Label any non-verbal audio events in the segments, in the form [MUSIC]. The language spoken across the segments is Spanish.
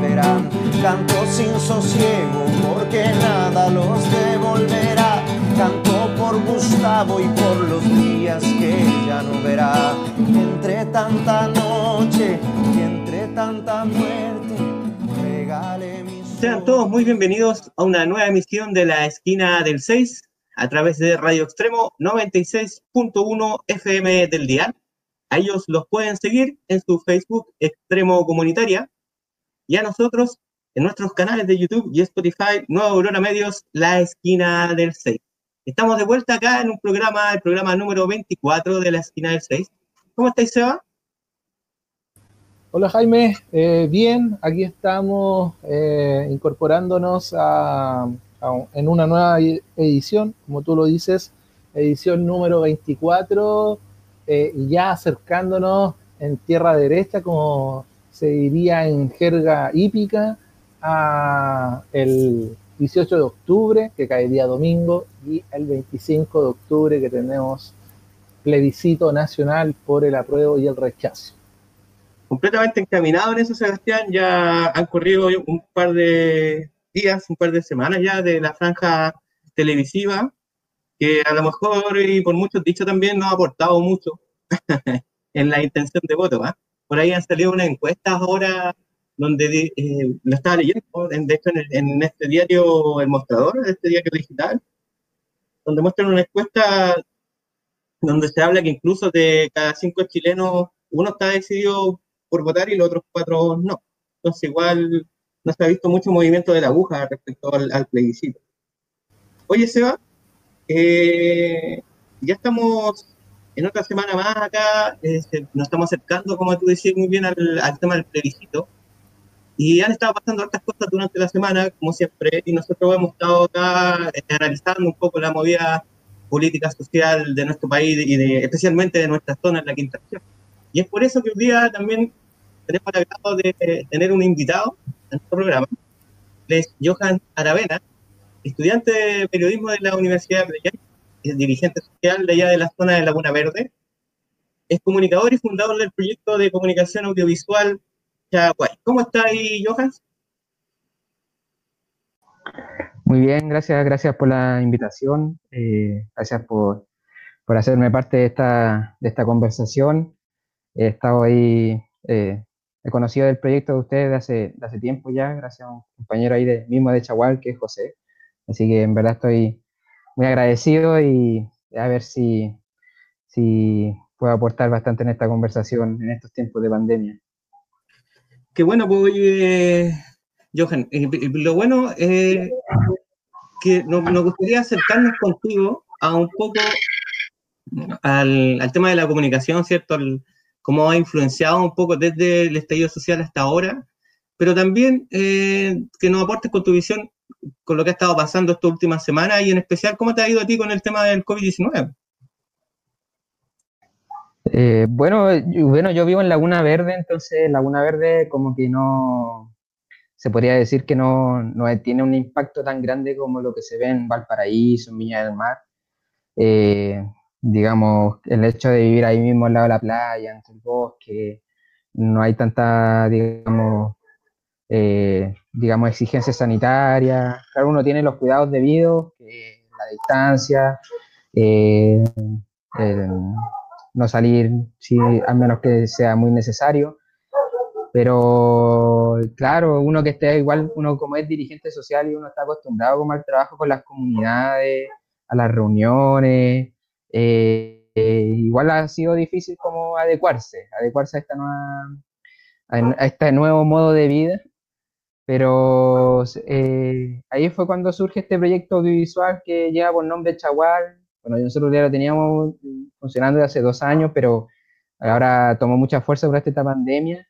volverán. Canto sin sosiego porque nada los devolverá. Canto por Gustavo y por los días que ya no verá. Entre tanta noche y entre tanta muerte, regale mi Sean todos muy bienvenidos a una nueva emisión de la esquina del 6 a través de Radio Extremo 96.1 FM del día. A ellos los pueden seguir en su Facebook Extremo Comunitaria y a nosotros en nuestros canales de YouTube y Spotify, Nueva Aurora Medios, La Esquina del 6. Estamos de vuelta acá en un programa, el programa número 24 de La Esquina del 6. ¿Cómo estáis, Seba? Hola Jaime, eh, bien, aquí estamos eh, incorporándonos a, en una nueva e-, edición, como tú lo dices, edición número 24, eh, ya acercándonos en tierra derecha, como se diría en jerga hípica, a el 18 de octubre, que caería domingo, y el 25 de octubre, que tenemos plebiscito nacional por el apruebo y el rechazo. Completamente encaminado en eso, Sebastián. Ya han corrido un par de días, un par de semanas ya de la franja televisiva, que a lo mejor y por muchos dichos también no ha aportado mucho [LAUGHS] en la intención de voto. ¿va? Por ahí han salido unas encuestas ahora donde eh, lo estaba leyendo, de hecho en, en, este diario El Mostrador, este diario digital, donde muestran una encuesta donde se habla que incluso de cada cinco chilenos, uno está decidido por votar y los otros cuatro no. Entonces igual no se ha visto mucho movimiento de la aguja respecto al, al plebiscito. Oye, Seba, eh, ya estamos en otra semana más acá, eh, nos estamos acercando, como tú decías muy bien, al, al tema del plebiscito. Y han estado pasando otras cosas durante la semana, como siempre, y nosotros hemos estado acá eh, analizando un poco la movida política social de nuestro país y de, especialmente de nuestra zona en la quinta región. Y es por eso que hoy día también tenemos el agrado de tener un invitado en nuestro programa. Es Johan Aravena, estudiante de periodismo de la Universidad de Brillante, dirigente social de allá de la zona de Laguna Verde. Es comunicador y fundador del proyecto de comunicación audiovisual Chaguay. ¿Cómo está ahí, Johan? Muy bien, gracias, gracias por la invitación, eh, gracias por, por, hacerme parte de esta, de esta conversación. He estado ahí, eh, he conocido el proyecto de ustedes de hace, hace tiempo ya, gracias a un compañero ahí de, mismo de Chagual, que es José. Así que en verdad estoy muy agradecido y a ver si, si puedo aportar bastante en esta conversación en estos tiempos de pandemia. Qué bueno, pues, eh, Johan. Lo bueno es que nos, gustaría acercarnos contigo a un poco al, al tema de la comunicación, ¿cierto? Cómo ha influenciado un poco desde el estallido social hasta ahora, pero también eh, que nos aportes con tu visión con lo que ha estado pasando estas últimas semanas y en especial cómo te ha ido a ti con el tema del COVID-19. Eh, bueno, bueno, yo vivo en Laguna Verde, entonces Laguna Verde como que no, se podría decir que no, no tiene un impacto tan grande como lo que se ve en Valparaíso, en Viña del Mar. Eh, digamos, el hecho de vivir ahí mismo al lado de la playa, en el bosque, no hay tanta, digamos, eh, digamos, exigencias sanitarias. Cada uno tiene los cuidados debidos, eh, la distancia, eh, no salir si, a menos que sea muy necesario. Pero claro, uno que esté igual, uno como es dirigente social y uno está acostumbrado como al trabajo con las comunidades, a las reuniones, eh, igual ha sido difícil como adecuarse, adecuarse a, esta nueva, a este nuevo modo de vida, pero eh, ahí fue cuando surge este proyecto audiovisual que lleva por nombre Chagual, bueno, nosotros ya lo teníamos funcionando desde hace dos años, pero ahora tomó mucha fuerza durante esta pandemia,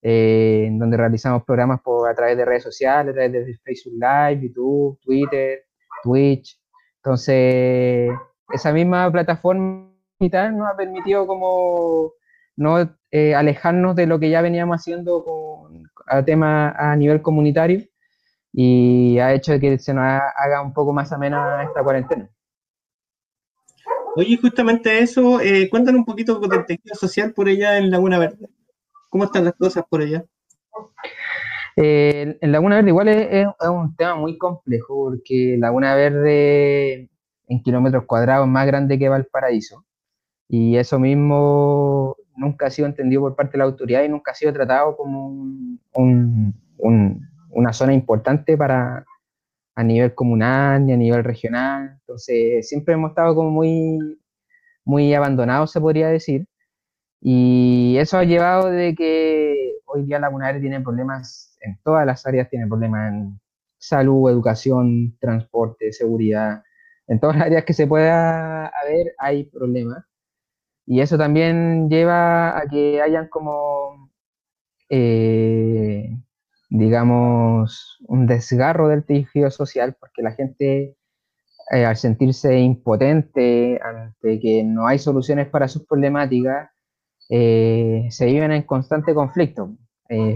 eh, en donde realizamos programas por, a través de redes sociales, a través de Facebook Live, YouTube, Twitter, Twitch. Entonces, esa misma plataforma nos ha permitido como no eh, alejarnos de lo que ya veníamos haciendo con, a tema a nivel comunitario y ha hecho que se nos haga un poco más amena esta cuarentena. Oye, justamente eso, eh, cuéntanos un poquito del tejido social por allá en Laguna Verde. ¿Cómo están las cosas por allá? Eh, en Laguna Verde igual es, un tema muy complejo porque Laguna Verde en kilómetros cuadrados es más grande que Valparaíso y eso mismo nunca ha sido entendido por parte de la autoridad y nunca ha sido tratado como una zona importante para a nivel comunal ni a nivel regional. Entonces siempre hemos estado como muy, muy abandonados, se podría decir. Y eso ha llevado de que hoy día Laguna Verde tiene problemas en todas las áreas, tiene problemas en salud, educación, transporte, seguridad. En todas las áreas que se pueda haber hay problemas. Y eso también lleva a que hayan como, eh, digamos, un desgarro del tejido social, porque la gente, eh, al sentirse impotente ante que no hay soluciones para sus problemáticas, eh, se viven en constante conflicto.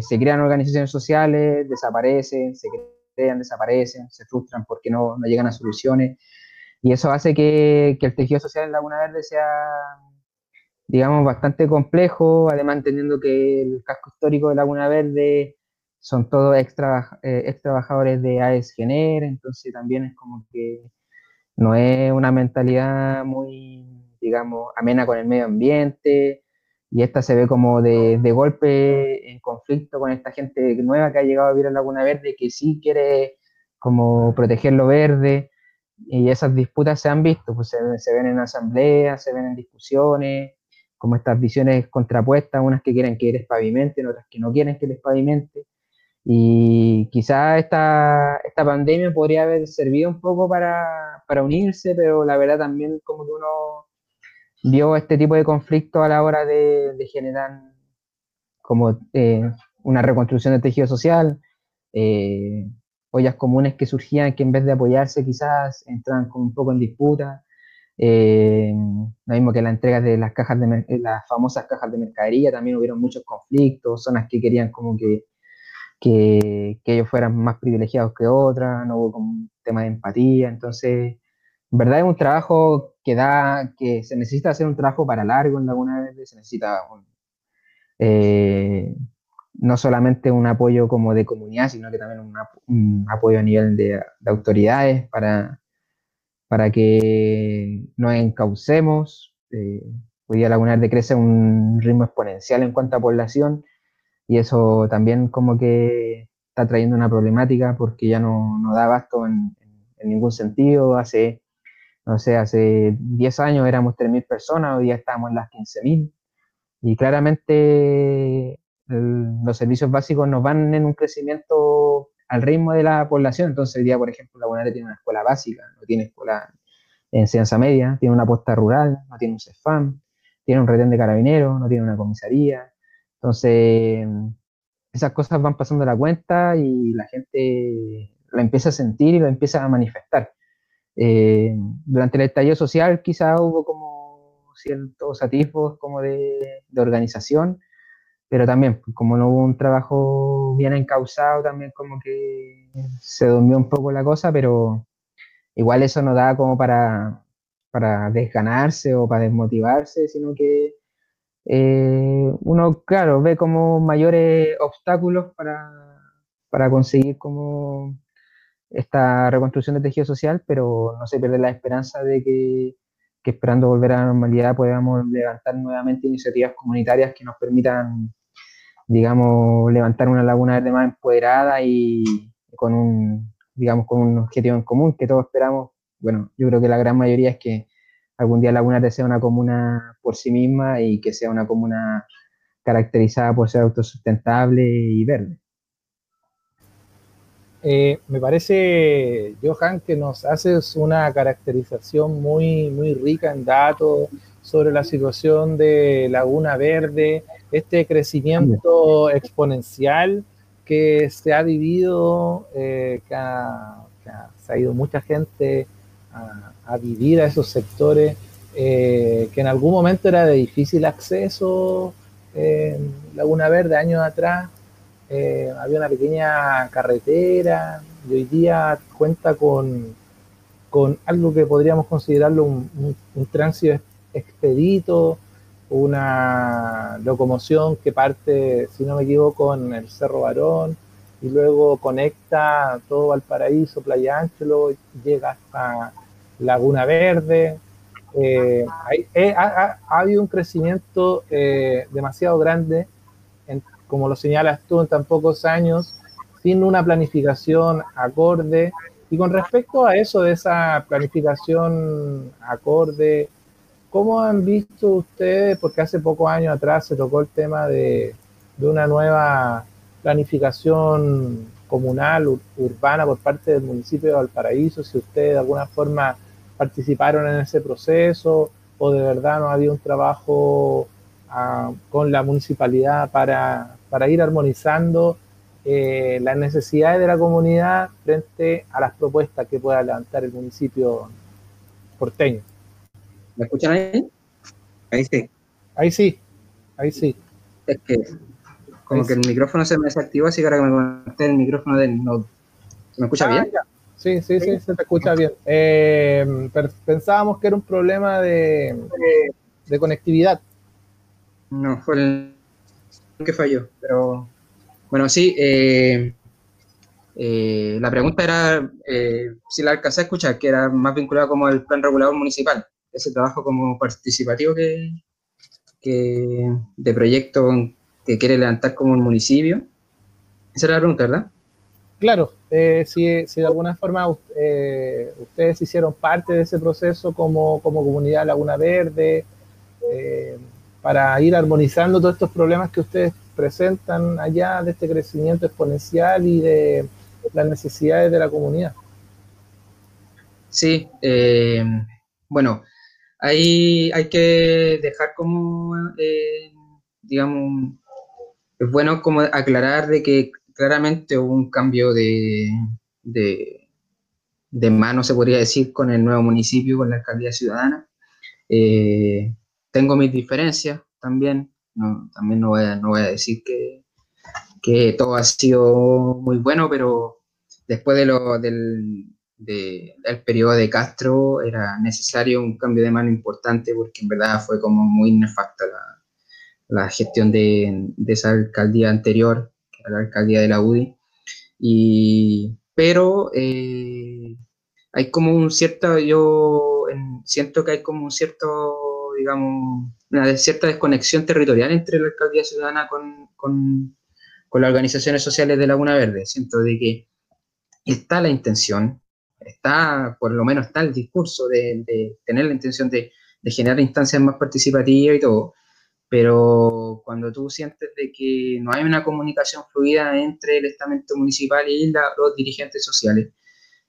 se crean organizaciones sociales, desaparecen, se crean, desaparecen, se frustran porque no, no llegan a soluciones. Y eso hace que, que el tejido social en Laguna Verde sea digamos, bastante complejo, además entendiendo que el casco histórico de Laguna Verde son todos extra, eh, ex trabajadores de AES Gener, entonces también es como que no es una mentalidad muy, digamos, amena con el medio ambiente, y esta se ve como de, de golpe en conflicto con esta gente nueva que ha llegado a vivir en Laguna Verde, que sí quiere como proteger lo verde, y esas disputas se han visto, pues se, se ven en asambleas, se ven en discusiones, como estas visiones contrapuestas, unas que quieren que eres pavimente, otras que no quieren que eres pavimente. Y quizás esta, esta pandemia podría haber servido un poco para, para, unirse, pero la verdad también como que uno vio este tipo de conflicto a la hora de, de generar como eh, una reconstrucción del tejido social, eh, ollas comunes que surgían que en vez de apoyarse quizás entran como un poco en disputa. Eh, lo mismo que la entrega de las cajas de eh, las famosas cajas de mercadería, también hubieron muchos conflictos, zonas que querían como que, que, ellos fueran más privilegiados que otras, no hubo como un tema de empatía, entonces, en verdad es un trabajo que da, que se necesita hacer un trabajo para largo en alguna vez, se necesita eh, no solamente un apoyo como de comunidad, sino que también un, apoyo a nivel de, de autoridades para para que nos encaucemos. Eh, hoy día Laguna Verde crece a un ritmo exponencial en cuanto a población y eso también como que está trayendo una problemática porque ya no, no da abasto en, ningún sentido. Hace, no sé, hace 10 años éramos 3.000 personas, hoy día estamos en las 15.000 y claramente los servicios básicos nos van en un crecimiento al ritmo de la población. Entonces, hoy día, por ejemplo, la Buenare tiene una escuela básica, no tiene escuela de enseñanza media, tiene una posta rural, no tiene un CEFAM, tiene un retén de carabineros, no tiene una comisaría. Entonces, esas cosas van pasando la cuenta y la gente la empieza a sentir y lo empieza a manifestar. Eh, durante el estallido social quizá hubo como ciertos atisbos como de organización, pero también, como no hubo un trabajo bien encausado, también como que se durmió un poco la cosa, pero igual eso no da como para, para desganarse o para desmotivarse, sino que eh, uno, claro, ve como mayores obstáculos para, para conseguir como esta reconstrucción del tejido social, pero no se pierde la esperanza de que, que esperando volver a la normalidad podamos levantar nuevamente iniciativas comunitarias que nos permitan digamos, levantar una laguna verde más empoderada y con un, digamos, con un objetivo en común que todos esperamos. Bueno, yo creo que la gran mayoría es que algún día Laguna Verde sea una comuna por sí misma y que sea una comuna caracterizada por ser autosustentable y verde. Eh, me parece, Johan, que nos haces una caracterización muy, muy rica en datos, sobre la situación de Laguna Verde, este crecimiento exponencial que se ha vivido, eh, que, se ha ido mucha gente a, vivir a esos sectores, eh, que en algún momento era de difícil acceso, Laguna Verde, años atrás, eh, había una pequeña carretera y hoy día cuenta con, con algo que podríamos considerarlo un, un tránsito expedito, una locomoción que parte, si no me equivoco, en el Cerro Barón y luego conecta todo Valparaíso, Playa Ancho, llega hasta Laguna Verde. Eh, eh, ha, habido un crecimiento eh, demasiado grande, como lo señalas tú, en tan pocos años, sin una planificación acorde. Y con respecto a eso de esa planificación acorde, ¿Cómo han visto ustedes, porque hace pocos años atrás se tocó el tema de, una nueva planificación comunal, urbana por parte del municipio de Valparaíso, si ustedes de alguna forma participaron en ese proceso o de verdad no había un trabajo ah, con la municipalidad para, ir armonizando eh, las necesidades de la comunidad frente a las propuestas que pueda levantar el municipio porteño. ¿Me escuchan ahí? Ahí sí. Ahí sí, ahí sí. Es que como que el micrófono se me desactivó, así que ahora que me conecté el micrófono del Node. ¿Se me escucha ah, bien? Sí, sí, sí, se te escucha bien. Eh, pensábamos que era un problema de, de conectividad. No, fue el que falló, pero bueno, sí. Eh, eh, la pregunta era si la alcancé a escuchar, que era más vinculada como el plan regulador municipal ese trabajo como participativo que, de proyecto que quiere levantar como un municipio? Esa era la pregunta, ¿verdad? Claro, eh, si, de alguna forma eh, ustedes hicieron parte de ese proceso como, comunidad Laguna Verde, eh, para ir armonizando todos estos problemas que ustedes presentan allá de este crecimiento exponencial y de las necesidades de la comunidad. Sí, bueno, Ahí hay que dejar como, eh, digamos, es bueno como aclarar de que claramente hubo un cambio de, de, mano, se podría decir, con el nuevo municipio, con la alcaldía ciudadana. Eh, tengo mis diferencias también, también no voy a, no voy a decir que, que todo ha sido muy bueno, pero después de lo, del, del periodo de Castro era necesario un cambio de mano importante porque en verdad fue como muy nefasta la, gestión de, esa alcaldía anterior, que era la alcaldía de la UDI. Y, pero eh, hay como un cierto, yo siento que hay como un cierto, digamos, una cierta desconexión territorial entre la alcaldía ciudadana con, con, con las organizaciones sociales de Laguna Verde. Siento de que está la intención, está, por lo menos está el discurso de, tener la intención de, generar instancias más participativas y todo, pero cuando tú sientes de que no hay una comunicación fluida entre el estamento municipal y los dirigentes sociales,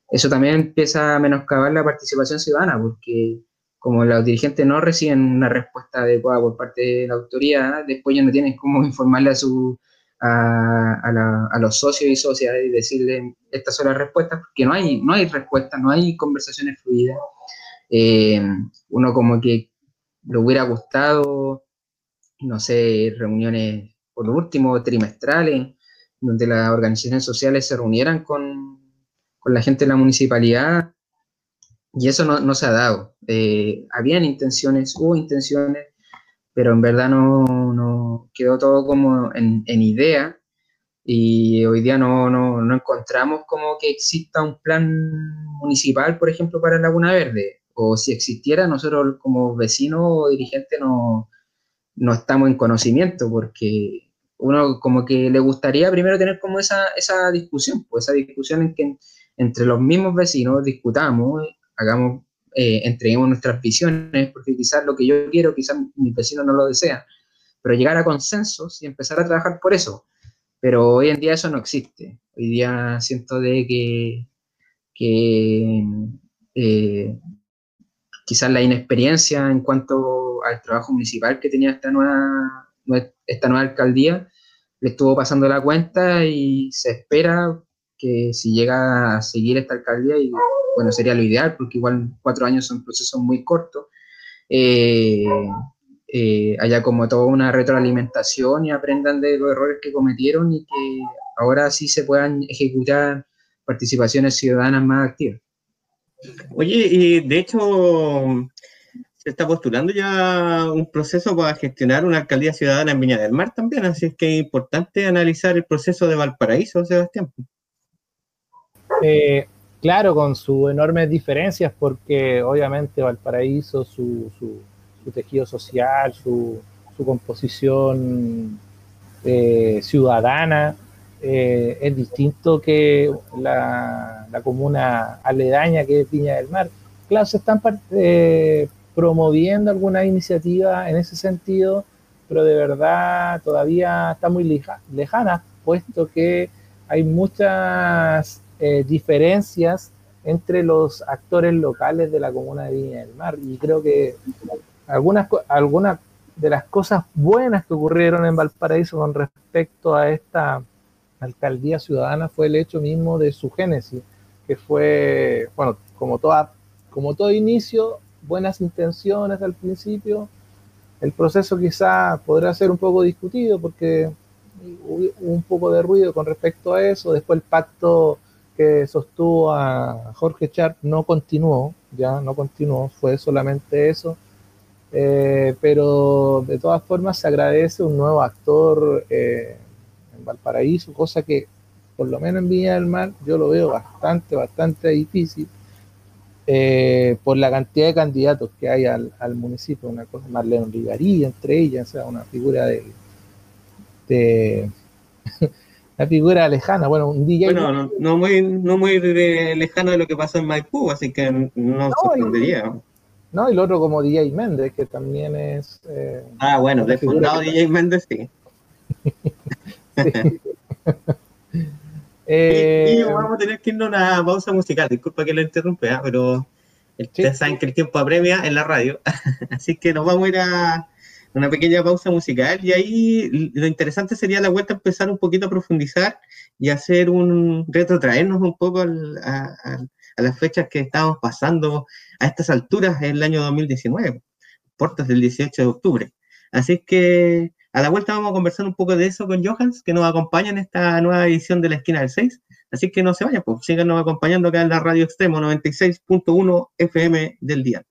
eso también empieza a menoscabar la participación ciudadana, porque como los dirigentes no reciben una respuesta adecuada por parte de la autoridad, después ya no tienen cómo [LAUGHS] informarle a su a, los socios y socias y decirle estas son las respuestas, porque no hay, no hay respuestas, no hay conversaciones fluidas. Eh, uno como que le hubiera gustado, no sé, reuniones por último trimestrales, donde las organizaciones sociales se reunieran con, con la gente de la municipalidad, y eso no, no se ha dado. Eh, habían intenciones, hubo intenciones, pero en verdad no, no quedó todo como en, en, idea y hoy día no, no, no, encontramos como que exista un plan municipal, por ejemplo, para Laguna Verde, o si existiera, nosotros como vecinos o dirigentes no, no estamos en conocimiento, porque uno como que le gustaría primero tener como esa, esa discusión, pues esa discusión en que entre los mismos vecinos discutamos, hagamos eh, entreguemos nuestras visiones, porque quizás lo que yo quiero, quizás mi vecino no lo desea, pero llegar a consensos y empezar a trabajar por eso. Pero hoy en día eso no existe. Hoy día siento de que, que, eh, quizás la inexperiencia en cuanto al trabajo municipal que tenía esta nueva, esta nueva alcaldía le estuvo pasando la cuenta y se espera que si llega a seguir esta alcaldía, y bueno, sería lo ideal, porque igual cuatro años son procesos muy cortos, eh, eh, haya como toda una retroalimentación y aprendan de los errores que cometieron y que ahora sí se puedan ejecutar participaciones ciudadanas más activas. Oye, y de hecho, se está postulando ya un proceso para gestionar una alcaldía ciudadana en Viña del Mar también, así es que es importante analizar el proceso de Valparaíso, Sebastián. Eh, claro, con sus enormes diferencias, porque obviamente Valparaíso, su, su, tejido social, su, composición eh, ciudadana, eh, es distinto que la, comuna aledaña que es Viña del Mar. Claro, se están promoviendo alguna iniciativa en ese sentido, pero de verdad todavía está muy lejana, puesto que hay muchas eh, diferencias entre los actores locales de la comuna de Viña del Mar. Y creo que algunas, algunas de las cosas buenas que ocurrieron en Valparaíso con respecto a esta alcaldía ciudadana fue el hecho mismo de su génesis, que fue, bueno, como, toda, como todo inicio, buenas intenciones al principio. El proceso quizá podrá ser un poco discutido porque hubo un poco de ruido con respecto a eso. Después el pacto que sostuvo a Jorge Char no continuó, ya no continuó, fue solamente eso. Eh, pero de todas formas se agradece un nuevo actor eh, en Valparaíso, cosa que por lo menos en Viña del Mar yo lo veo bastante, bastante difícil eh, por la cantidad de candidatos que hay al, municipio, una cosa, Marlene Rigarí entre ellas, o sea, una figura de [LAUGHS] la figura lejana, bueno, un DJ. Bueno, no, muy, no muy lejano de lo que pasó en Maipú, así que no, no sorprendería. no, y lo otro como DJ Méndez, que también es. Eh, ah, bueno, de fundado DJ Méndez, sí. [LAUGHS] [LAUGHS] Eh, y, vamos a tener que irnos a una pausa musical, disculpa que lo interrumpa, ¿eh? pero ustedes saben que el tiempo apremia en la radio, [LAUGHS] así que nos vamos a ir a una pequeña pausa musical y ahí lo interesante sería la vuelta empezar un poquito a profundizar y hacer un retrotraernos un poco a, las fechas que estábamos pasando a estas alturas en el año 2019, puertas del 18 de octubre. Así que a la vuelta vamos a conversar un poco de eso con Johans, que nos acompaña en esta nueva edición de la esquina del 6. Así que no se vayan, pues síganos acompañando acá en la radio extremo 96.1 FM del día.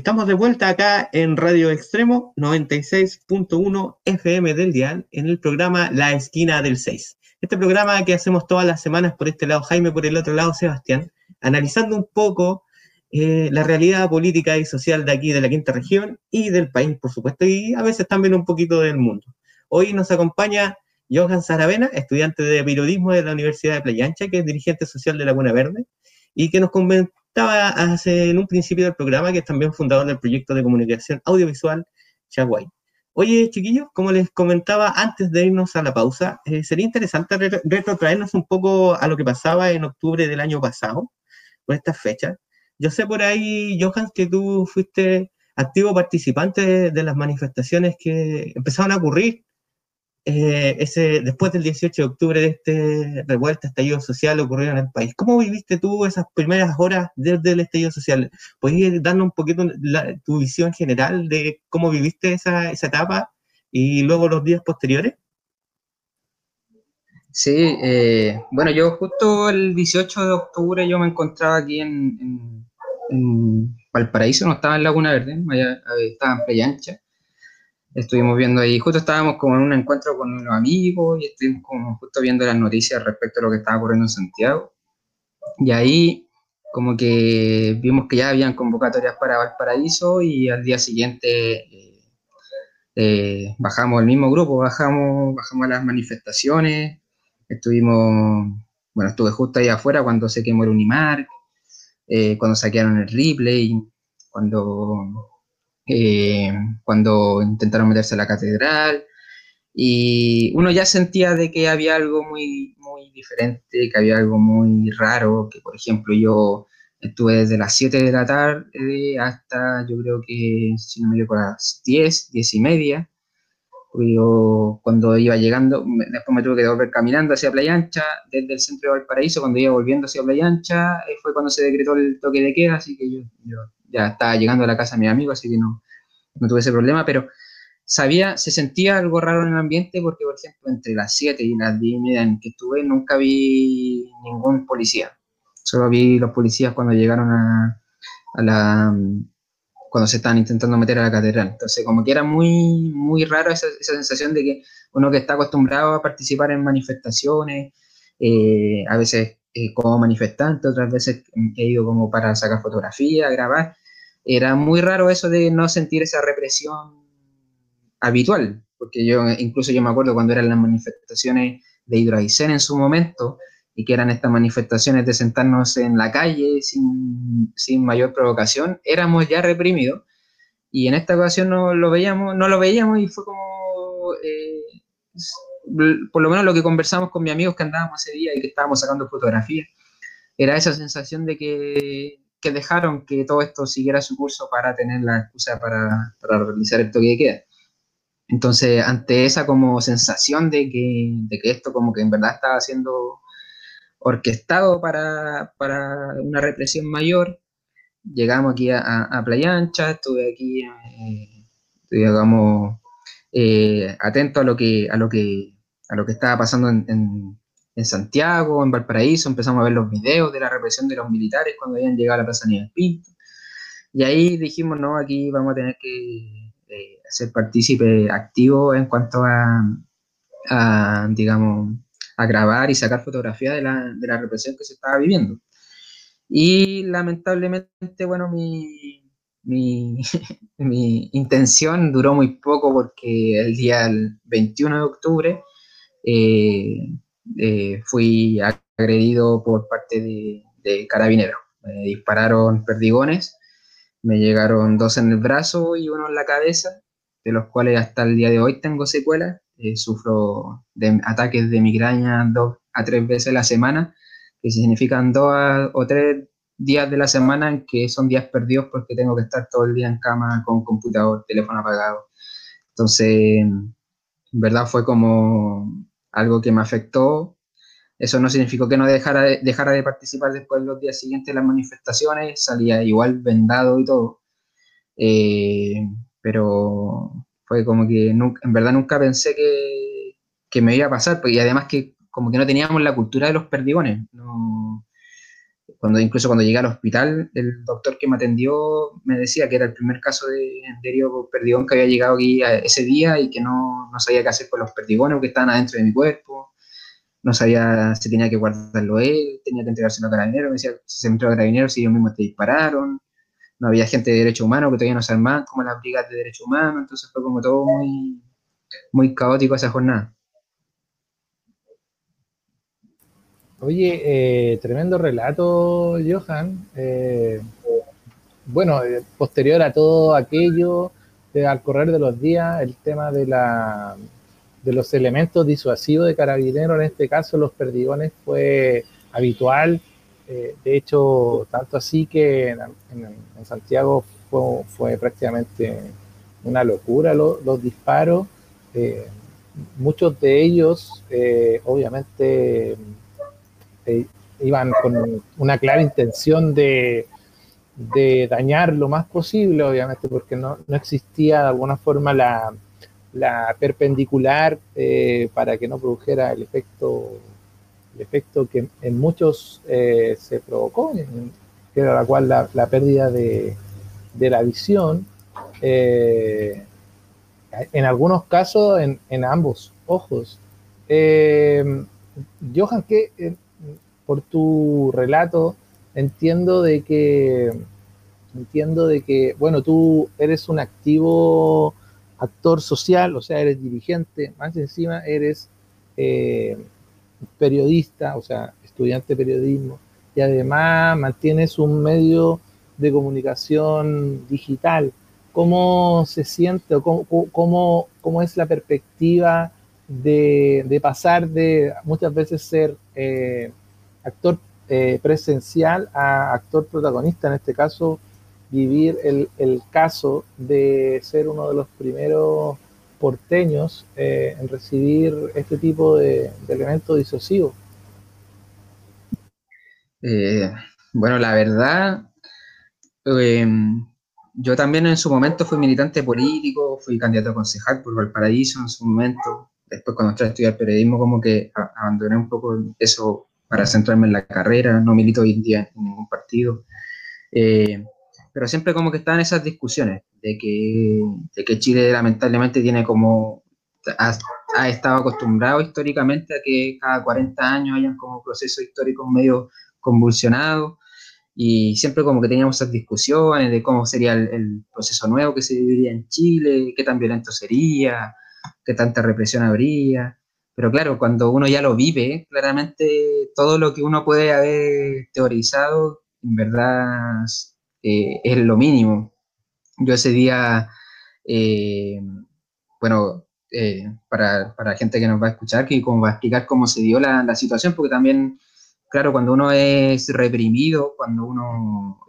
Estamos de vuelta acá en Radio Extremo 96.1 FM del Dial en el programa La Esquina del 6. Este programa que hacemos todas las semanas por este lado Jaime, por el otro lado Sebastián, analizando un poco eh, la realidad política y social de aquí, de la quinta región y del país, por supuesto, y a veces también un poquito del mundo. Hoy nos acompaña Johan Saravena, estudiante de periodismo de la Universidad de Playa Ancha, que es dirigente social de Laguna Verde, y que nos comentaba hace, en un principio del programa que es también fundador del proyecto de comunicación audiovisual Chaguay. Oye, chiquillos, como les comentaba antes de irnos a la pausa, eh, sería interesante retrotraernos un poco a lo que pasaba en octubre del año pasado, por estas fechas. Yo sé por ahí, Johan, que tú fuiste activo participante de las manifestaciones que empezaron a ocurrir eh, ese, después del 18 de octubre de este revuelta, estallido social ocurrido en el país. ¿Cómo viviste tú esas primeras horas desde el estallido social? ¿Puedes darnos un poquito tu visión general de cómo viviste esa, esa, etapa y luego los días posteriores? Sí, eh, bueno, yo justo el 18 de octubre yo me encontraba aquí en, en, Valparaíso, no estaba en Laguna Verde, estaba en Playa Ancha estuvimos viendo ahí, justo estábamos como en un encuentro con unos amigos y estuvimos como justo viendo las noticias respecto a lo que estaba ocurriendo en Santiago. Y ahí como que vimos que ya habían convocatorias para Valparaíso y al día siguiente eh, eh, bajamos el mismo grupo, bajamos, bajamos a las manifestaciones, estuvimos, bueno, estuve justo ahí afuera cuando se quemó el Unimark, eh, cuando saquearon el Ripley, cuando eh, cuando intentaron meterse a la catedral, y uno ya sentía de que había algo muy, muy diferente, que había algo muy raro, que por ejemplo yo estuve desde las 7 de la tarde hasta yo creo que, si no me equivoco, las 10, 10 y media. Yo cuando iba llegando, después me tuve que devolver caminando hacia Playa Ancha, desde el centro de Valparaíso, cuando iba volviendo hacia Playa Ancha, eh, fue cuando se decretó el toque de queda, así que yo, yo ya estaba llegando a la casa de mi amigo, así que no, no tuve ese problema, pero sabía, se sentía algo raro en el ambiente porque, por ejemplo, entre las 7 y las 10 y media en que estuve, nunca vi ningún policía. Solo vi los policías cuando llegaron a, a la cuando se estaban intentando meter a la catedral. Entonces, como que era muy, muy raro esa, esa sensación de que uno que está acostumbrado a participar en manifestaciones, eh, a veces eh, como manifestante, otras veces he ido como para sacar fotografías, grabar, era muy raro eso de no sentir esa represión habitual, porque yo incluso yo me acuerdo cuando eran las manifestaciones de Hidroaicén en su momento, y que eran estas manifestaciones de sentarnos en la calle sin, sin mayor provocación, éramos ya reprimidos, y en esta ocasión no lo veíamos, no lo veíamos y fue como, eh, por lo menos lo que conversamos con mis amigos que andábamos ese día y que estábamos sacando fotografías, era esa sensación de que que dejaron que todo esto siguiera su curso para tener la excusa para, para realizar el toque queda. Entonces, ante esa como sensación de que, de que esto como que en verdad estaba siendo orquestado para, para una represión mayor, llegamos aquí a, a Playa Ancha, estuve aquí, eh, eh, atento a lo que, a lo que, a lo que estaba pasando en, en Santiago, en Valparaíso, empezamos a ver los videos de la represión de los militares cuando habían llegado a la Plaza Nieves Pinto. Y ahí dijimos, no, aquí vamos a tener que eh, ser partícipe activo en cuanto a, a, digamos, a grabar y sacar fotografías de la, de la represión que se estaba viviendo. Y lamentablemente, bueno, mi, mi, [LAUGHS] mi, intención duró muy poco porque el día 21 de octubre eh, eh, fui agredido por parte de, carabineros. Me dispararon perdigones, me llegaron dos en el brazo y uno en la cabeza, de los cuales hasta el día de hoy tengo secuelas. Eh, sufro de ataques de migraña dos a tres veces a la semana, que significan dos o tres días de la semana en que son días perdidos porque tengo que estar todo el día en cama con computador, teléfono apagado. Entonces, en verdad fue como algo que me afectó. Eso no significó que no dejara de, dejara de participar después de los días siguientes de las manifestaciones, salía igual vendado y todo. Eh, pero fue como que nunca, en verdad nunca pensé que, que, me iba a pasar, pues, y además que como que no teníamos la cultura de los perdigones. Cuando incluso cuando llegué al hospital, el doctor que me atendió me decía que era el primer caso de, de perdigón que había llegado aquí ese día y que no, no sabía qué hacer con los perdigones que estaban adentro de mi cuerpo. No sabía si tenía que guardarlo él, tenía que entregárselo a carabineros. Me decía, si se me entregó a carabineros, si ellos mismos te dispararon. No había gente de derecho humano que todavía no se armaban como las brigadas de derecho humano. Entonces fue como todo muy, muy caótico esa jornada. Oye, eh, tremendo relato, Johan. Eh, bueno, eh, posterior a todo aquello, al correr de los días, el tema de, la, de los elementos disuasivos de carabineros, en este caso los perdigones, fue habitual. de hecho, tanto así que en, Santiago fue, prácticamente una locura los disparos. muchos de ellos, obviamente, eh, iban con una clara intención de, dañar lo más posible, obviamente, porque no, existía de alguna forma la, perpendicular eh, para que no produjera el efecto, el efecto que en muchos eh, se provocó, que era la cual la, pérdida de, la visión, en algunos casos en, ambos ojos. Johan, ¿qué, por tu relato, entiendo de que, entiendo de que, bueno, tú eres un activo actor social, o sea, eres dirigente, más encima eres eh, periodista, o sea, estudiante de periodismo, y además mantienes un medio de comunicación digital. ¿Cómo se siente o cómo, cómo, es la perspectiva de, pasar de muchas veces ser eh, actor eh, presencial a actor protagonista, en este caso, vivir el, caso de ser uno de los primeros porteños eh, en recibir este tipo de, elementos disocidos? Eh, bueno, la verdad, em, yo también en su momento fui militante político, fui candidato a concejal por Valparaíso en su momento. Después cuando entré a estudiar periodismo, como que abandoné un poco eso para centrarme en la carrera, no milito hoy en día en ningún partido. Eh, pero siempre como que están esas discusiones de que, de que Chile lamentablemente tiene como, ha, estado acostumbrado históricamente a que cada 40 años hayan como procesos históricos medio convulsionados y siempre como que teníamos esas discusiones de cómo sería el, el, proceso nuevo que se viviría en Chile, qué tan violento sería, qué tanta represión habría. Pero claro, cuando uno ya lo vive, claramente todo lo que uno puede haber teorizado, en verdad eh, es lo mínimo. Yo ese día, eh, bueno, eh, para, para, gente que nos va a escuchar, que como va a explicar cómo se dio la, la situación, porque también, claro, cuando uno es reprimido, cuando uno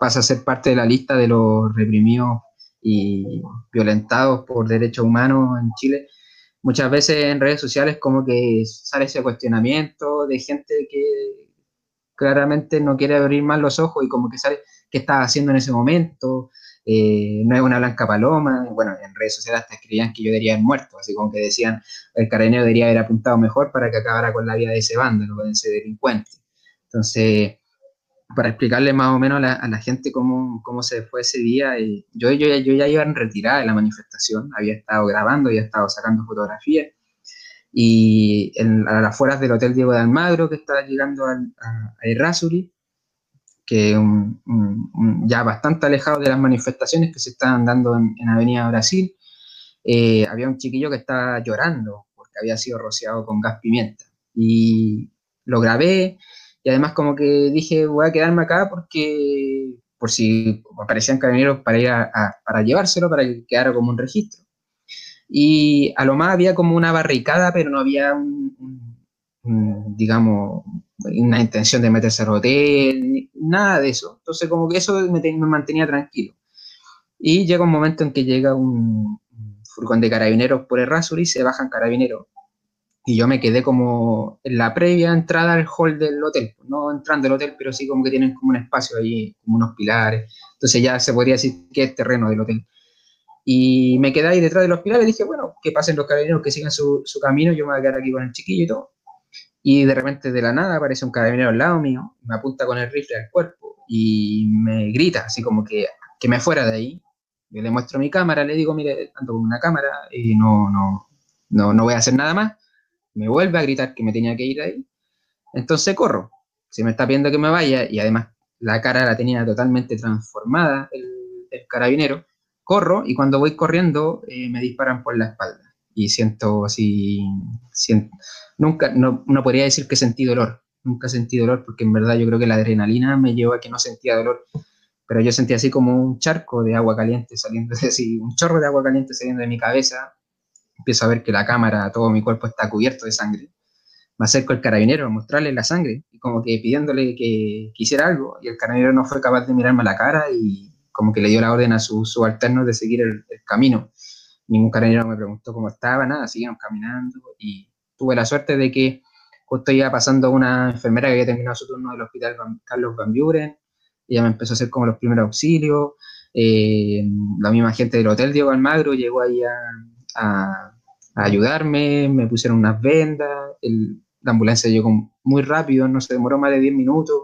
pasa a ser parte de la lista de los reprimidos y violentados por derechos humanos en Chile, muchas veces en redes sociales como que sale ese cuestionamiento de gente que claramente no quiere abrir más los ojos y como que sale qué estaba haciendo en ese momento, eh, no es una blanca paloma, bueno, en redes sociales hasta escribían que yo debería haber muerto, así como que decían el carabinero debería haber apuntado mejor para que acabara con la vida de ese vándalo, de ese delincuente. Entonces, para explicarle más o menos a la, gente cómo, cómo, se fue ese día. Y yo, yo, yo, ya iba en retirada de la manifestación, había estado grabando, había estado sacando fotografías. Y en, a las afueras del Hotel Diego de Almagro, que estaba llegando a, a, Errázuri, que ya bastante alejado de las manifestaciones que se estaban dando en, Avenida Brasil, eh, había un chiquillo que estaba llorando porque había sido rociado con gas pimienta. Y lo grabé y además como que dije, voy a quedarme acá porque, por si aparecían carabineros para ir a, para llevárselo, para que quedara como un registro. Y a lo más había como una barricada, pero no había digamos, una intención de meterse al hotel, nada de eso. Entonces como que eso me, mantenía tranquilo. Y llega un momento en que llega un, furgón de carabineros por el y se bajan carabineros y yo me quedé como en la previa entrada al hall del hotel, no entrando al hotel, pero sí como que tienen como un espacio ahí, como unos pilares. Entonces ya se podría decir que es terreno del hotel. Y me quedé ahí detrás de los pilares y dije, bueno, que pasen los carabineros, que sigan su, su camino, yo me voy a quedar aquí con el chiquillo y todo. y de repente de la nada aparece un carabinero al lado mío, me apunta con el rifle al cuerpo y me grita así como que, que me fuera de ahí. Yo le muestro mi cámara, le digo, mire, ando con una cámara y no, no, no, no voy a hacer nada más. Me vuelve a gritar que me tenía que ir ahí. Entonces corro. Si me está pidiendo que me vaya y además la cara la tenía totalmente transformada el, carabinero, corro y cuando voy corriendo eh, me disparan por la espalda y siento así, nunca, no, no, podría decir que sentí dolor, nunca sentí dolor porque en verdad yo creo que la adrenalina me llevó a que no sentía dolor, pero yo sentí así como un charco de agua caliente saliendo, así, [LAUGHS] un chorro de agua caliente saliendo de mi cabeza, empiezo a ver que la cámara, todo mi cuerpo está cubierto de sangre, me acerco al carabinero a mostrarle la sangre y como que pidiéndole que, hiciera algo y el carabinero no fue capaz de mirarme a la cara y como que le dio la orden a sus subalternos de seguir el camino. Ningún carabinero me preguntó cómo estaba, nada, seguimos caminando y tuve la suerte de que justo iba pasando una enfermera que había terminado su turno del hospital Carlos Van Buren, ella me empezó a hacer como los primeros auxilios, eh, la misma gente del hotel Diego Almagro llegó ahí a, ayudarme, me pusieron unas vendas, la ambulancia llegó muy rápido, no se demoró más de 10 minutos,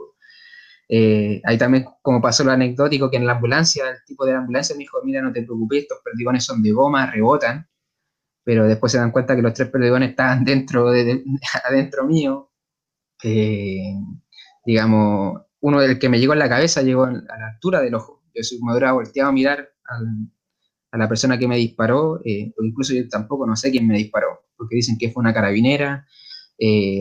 eh, ahí también, como pasó lo anecdótico, que en la ambulancia, el tipo de la ambulancia me dijo, mira, no te preocupes, estos perdigones son de goma, rebotan, pero después se dan cuenta que los tres perdigones estaban [LAUGHS] dentro, de, adentro mío. Eh, digamos, uno del que me llegó en la cabeza llegó a la altura del ojo. Yo me hubiera volteado a mirar a la persona que me disparó, eh, o incluso yo tampoco no sé quién me disparó, porque dicen que fue una carabinera,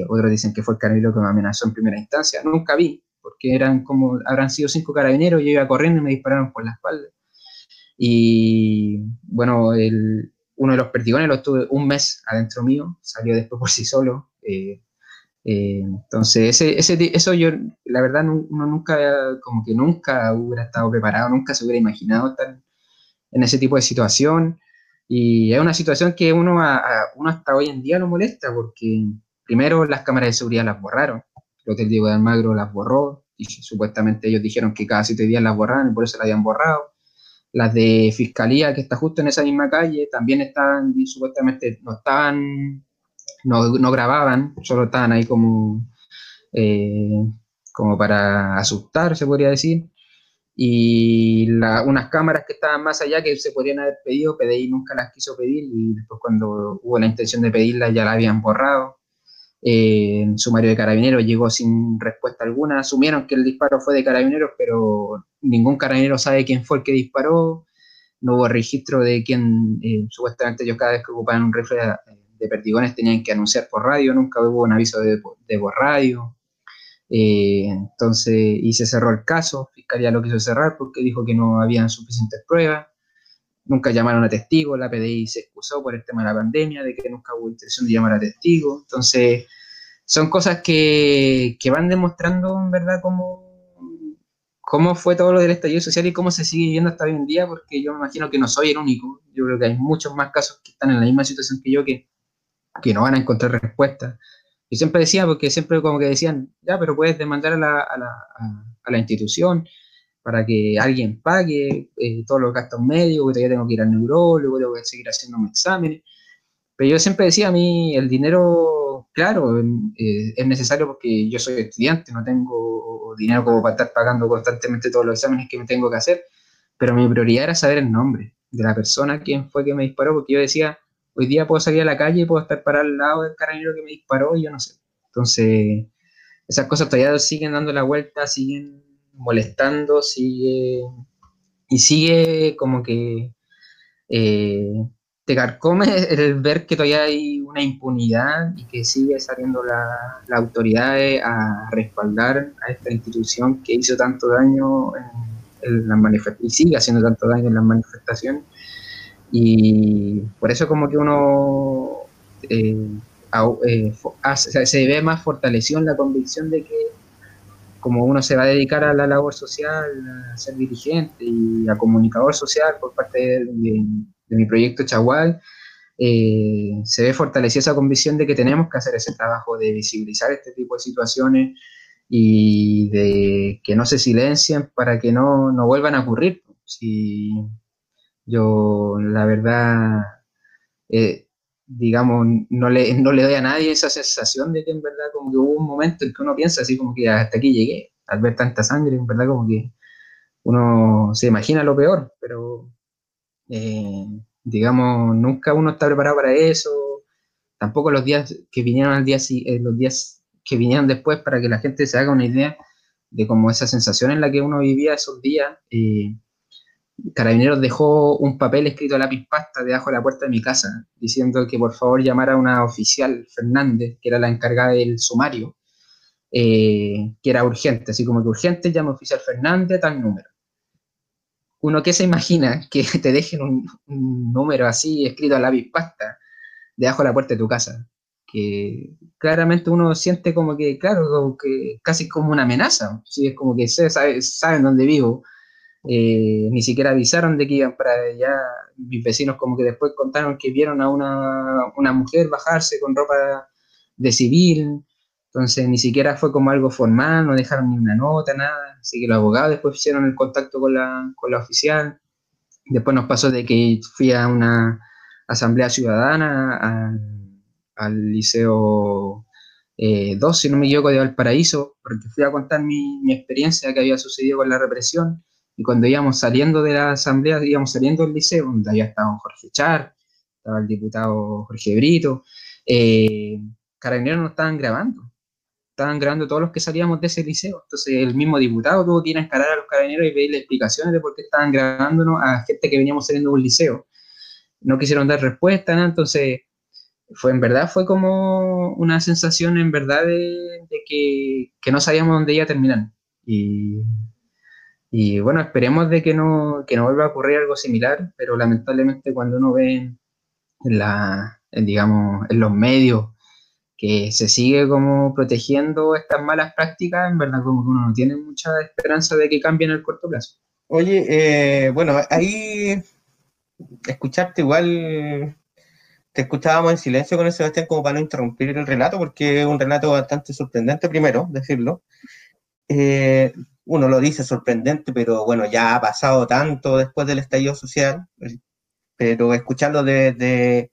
otros dicen que fue el carabinero que me amenazó en primera instancia. Nunca vi, porque eran como, habrán sido cinco carabineros, yo iba corriendo y me dispararon por la espalda. Y bueno, el, uno de los perdigones lo tuve un mes adentro mío, salió después por sí solo. Eh, eh, entonces, ese, ese, eso yo, la verdad, uno nunca, como que nunca hubiera estado preparado, nunca se hubiera imaginado estar en ese tipo de situación. Y es una situación que uno, hasta hoy en día lo molesta, porque primero las cámaras de seguridad las borraron el Hotel Diego de Almagro las borró y supuestamente ellos dijeron que cada siete días las borraban y por eso las habían borrado. Las de Fiscalía, que está justo en esa misma calle, también estaban, y supuestamente no estaban, no, grababan, solo estaban ahí como, eh, como para asustar, se podría decir. Y unas cámaras que estaban más allá que se podrían haber pedido, PDI nunca las quiso pedir y después cuando hubo la intención de pedirlas ya la habían borrado eh, sumario de carabineros llegó sin respuesta alguna. Asumieron que el disparo fue de carabineros, pero ningún carabinero sabe quién fue el que disparó. No hubo registro de quién, eh, supuestamente ellos cada vez que ocupaban un rifle de perdigones tenían que anunciar por radio, nunca hubo un aviso de, por radio. Eh, entonces, y se cerró el caso, Fiscalía lo quiso cerrar porque dijo que no habían suficientes pruebas nunca llamaron a testigos, la PDI se excusó por el tema de la pandemia, de que nunca hubo intención de llamar a testigos. Entonces, son cosas que, que van demostrando en verdad cómo, cómo fue todo lo del estallido social y cómo se sigue viviendo hasta hoy en día, porque yo me imagino que no soy el único. Yo creo que hay muchos más casos que están en la misma situación que yo que, que no van a encontrar respuesta. Yo siempre decía, porque siempre como que decían, ya, pero puedes demandar a la, a la, a la institución, para que alguien pague eh, todos los gastos médicos, que todavía tengo que ir al neurólogo, tengo que seguir haciendo mis exámenes. Pero yo siempre decía a mí, el dinero, claro, eh, es necesario porque yo soy estudiante, no tengo dinero como para estar pagando constantemente todos los exámenes que me tengo que hacer, pero mi prioridad era saber el nombre de la persona, quién fue que me disparó, porque yo decía, hoy día puedo salir a la calle, puedo estar parado al lado del carabinero que me disparó y yo no sé. Entonces, esas cosas todavía siguen dando la vuelta, siguen molestando, sigue y sigue como que eh, te carcome [LAUGHS] el ver que todavía hay una impunidad y que sigue saliendo la, la autoridad a respaldar a esta institución que hizo tanto daño en, las manifestaciones y sigue haciendo tanto daño en las manifestaciones y por eso como que uno eh, eh, se ve más fortalecido en la convicción de que como uno se va a dedicar a la labor social, a ser dirigente y a comunicador social por parte de, mi proyecto Chagual, eh, se ve fortalecida esa convicción de que tenemos que hacer ese trabajo de visibilizar este tipo de situaciones y de que no se silencien para que no, no vuelvan a ocurrir. Si yo, la verdad, eh, digamos, no le, no le doy a nadie esa sensación de que en verdad como que hubo un momento en que uno piensa así como que hasta aquí llegué, al ver tanta sangre, en verdad como que uno se imagina lo peor, pero eh, digamos, nunca uno está preparado para eso, tampoco los días que vinieron al día, eh, los días que vinieron después para que la gente se haga una idea de cómo esa sensación en la que uno vivía esos días. Carabineros dejó un papel escrito a lápiz pasta debajo de la puerta de mi casa, diciendo que por favor llamara a una oficial, Fernández, que era la encargada del sumario, eh, que era urgente, así como que urgente, llama oficial Fernández, tal número. Uno que se imagina que [LAUGHS] te dejen un, número así escrito a lápiz pasta debajo de la puerta de tu casa, que claramente uno siente como que, claro, que casi como una amenaza, ¿sí? es como que se saben dónde vivo, eh, ni siquiera avisaron de que iban para allá. Mis vecinos como que después contaron que vieron a una, mujer bajarse con ropa de civil, entonces ni siquiera fue como algo formal, no dejaron ni una nota, nada. Así que los abogados después hicieron el contacto con la, con la oficial. Después nos pasó de que fui a una asamblea ciudadana al, liceo 2, eh, si no me equivoco, de Valparaíso, porque fui a contar mi, mi experiencia que había sucedido con la represión y cuando íbamos saliendo de la asamblea, íbamos saliendo del liceo, donde había estado Jorge Char, estaba el diputado Jorge Brito, eh, Carabineros no estaban grabando, estaban grabando todos los que salíamos de ese liceo. Entonces el mismo diputado tuvo que ir a encarar a los carabineros y pedirle explicaciones de por qué estaban grabándonos a gente que veníamos saliendo de un liceo. No quisieron dar respuesta, entonces fue en verdad, fue como una sensación en verdad de, que, que, no sabíamos dónde iba a terminar. Y y bueno, esperemos de que no, que no vuelva a ocurrir algo similar, pero lamentablemente cuando uno ve en, la, digamos, en los medios que se sigue como protegiendo estas malas prácticas, en verdad como que uno no tiene mucha esperanza de que cambien en el corto plazo. Oye, eh, bueno, ahí escucharte igual, te escuchábamos en silencio con el Sebastián como para no interrumpir el relato, porque es un relato bastante sorprendente primero, decirlo. Eh, uno lo dice sorprendente, pero bueno, ya ha pasado tanto después del estallido social, pero escucharlo de,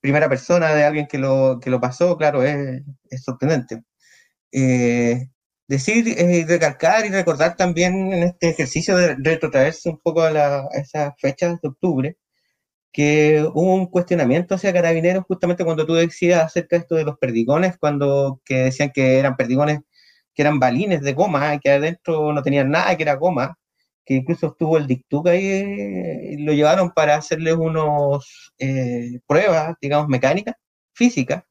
primera persona de alguien que lo, que lo pasó, claro, es, sorprendente. Eh, decir, eh, recalcar y recordar también en este ejercicio de retrotraerse un poco a, la, a fechas de octubre, que hubo un cuestionamiento hacia carabineros justamente cuando tú decías acerca de esto de los perdigones, cuando que decían que eran perdigones que eran balines de goma, que adentro no tenían nada, que era goma, que incluso estuvo el Dictuc ahí, y lo llevaron para hacerles unos eh, pruebas, digamos, mecánicas, físicas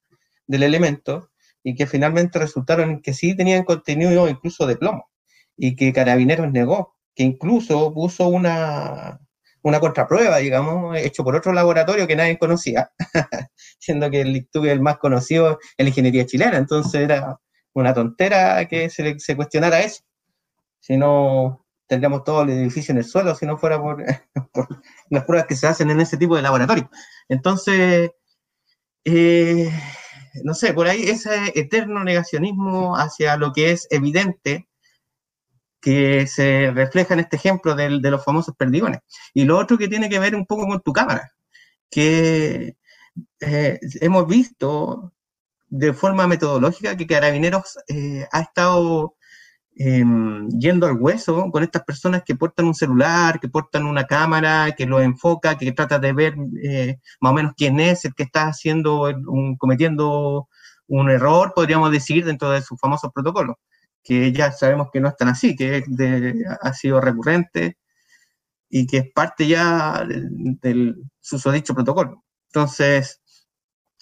del elemento, y que finalmente resultaron que sí tenían contenido incluso de plomo, y que Carabineros negó, que incluso puso una, una contraprueba, digamos, hecho por otro laboratorio que nadie conocía, [LAUGHS] siendo que el Dictuc es el más conocido en la ingeniería chilena, entonces era una tontera que se, se cuestionara eso. Si no, tendríamos todo el edificio en el suelo si no fuera [LAUGHS] por, las pruebas que se hacen en ese tipo de laboratorio. Entonces, eh, no sé, por ahí ese eterno negacionismo hacia lo que es evidente que se refleja en este ejemplo de los famosos perdigones. Y lo otro que tiene que ver un poco con tu cámara, que eh, hemos visto de forma metodológica que Carabineros eh, ha estado em, yendo al hueso con estas personas que portan un celular, que portan una cámara, que lo enfoca, que trata de ver eh, más o menos quién es el que está haciendo, cometiendo un error, podríamos decir, dentro de sus famosos protocolos, que ya sabemos que no están así, que ha sido recurrente y que es parte ya del, del susodicho protocolo. Entonces,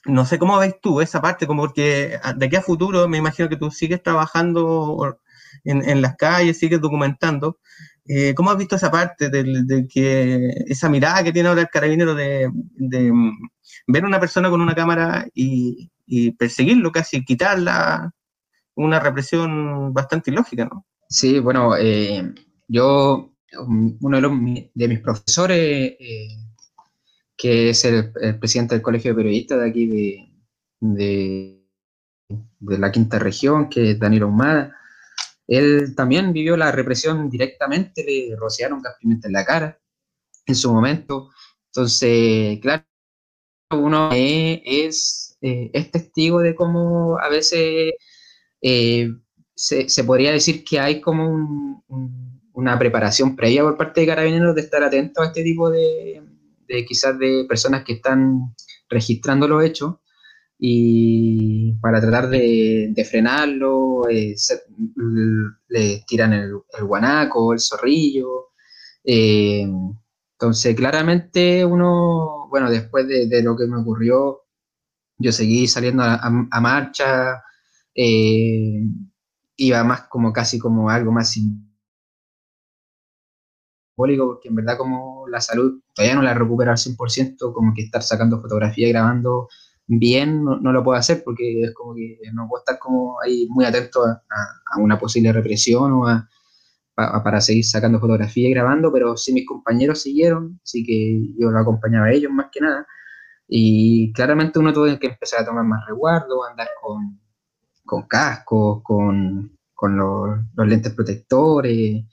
no sé cómo ves tú esa parte, como porque de aquí a futuro me imagino que tú sigues trabajando en, las calles, sigues documentando. Eh, ¿Cómo has visto esa parte de, que esa mirada que tiene ahora el carabinero de, mm, ver a una persona con una cámara y, perseguirlo casi, quitarla? Una represión bastante ilógica, ¿no? Sí, bueno, eh, yo, uno de, mis profesores, eh, que es el, presidente del Colegio de Periodistas de aquí de, de, la quinta región, que es Daniel Humada. Él también vivió la represión directamente, le rociaron gas pimienta en la cara en su momento. Entonces, claro, uno es, eh, es testigo de cómo a veces eh, se, podría decir que hay como una preparación previa por parte de carabineros de estar atentos a este tipo de, quizás de personas que están registrando los hechos y para tratar de, frenarlo, eh, le tiran el, guanaco, el zorrillo. Eh, entonces, claramente uno, bueno, después de, lo que me ocurrió, yo seguí saliendo a, marcha, eh, iba más como casi como algo más simbólico, porque en verdad como la salud todavía no la recupera al 100%, como que estar sacando fotografía y grabando bien no, lo puedo hacer porque es como que no puedo estar como ahí muy atento a, una posible represión o a, para seguir sacando fotografía y grabando, pero sí mis compañeros siguieron, así que yo lo acompañaba a ellos más que nada. Y claramente uno tuvo que empezar a tomar más resguardo, andar con, con cascos, con, con los, los, lentes protectores,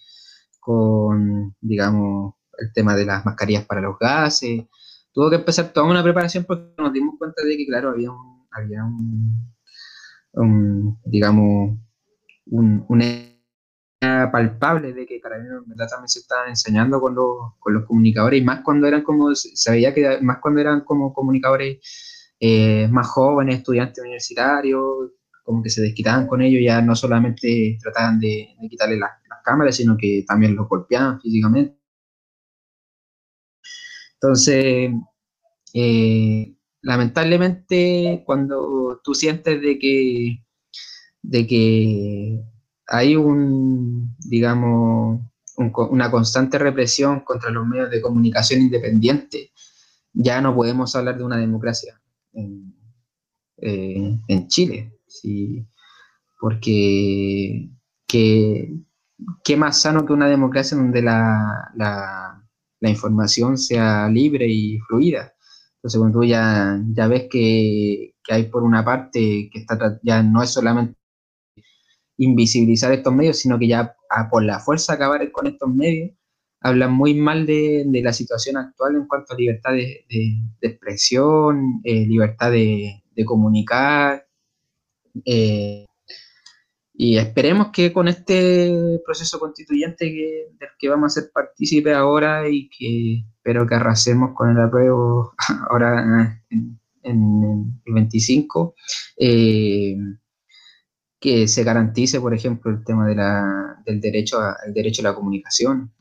con, digamos, el tema de las mascarillas para los gases. Tuvo que empezar toda una preparación porque nos dimos cuenta de que, claro, había un, había un, digamos, un, palpable de que Carabineros en verdad también se estaban enseñando con los, con los comunicadores y más cuando eran como, se veía que más cuando eran como comunicadores eh, más jóvenes, estudiantes universitarios, como que se desquitaban con ellos, ya no solamente trataban de, quitarle las, las cámaras, sino que también los golpeaban físicamente. Entonces, eh, lamentablemente, cuando tú sientes de que, de que hay un, digamos, una constante represión contra los medios de comunicación independientes, ya no podemos hablar de una democracia en, eh, Chile. ¿sí? Porque qué más sano que una democracia donde la, la información sea libre y fluida. Entonces, cuando tú ya, ya ves que, hay por una parte que está, ya no es solamente invisibilizar estos medios, sino que ya por la fuerza acabar con estos medios, hablan muy mal de, la situación actual en cuanto a libertad de, expresión, eh, libertad de, comunicar, eh, y esperemos que con este proceso constituyente que, del que vamos a ser partícipe ahora y que espero que arrasemos con el apruebo [LAUGHS] ahora en, el 25, eh, que se garantice, por ejemplo, el tema de la, del derecho a, el derecho a la comunicación,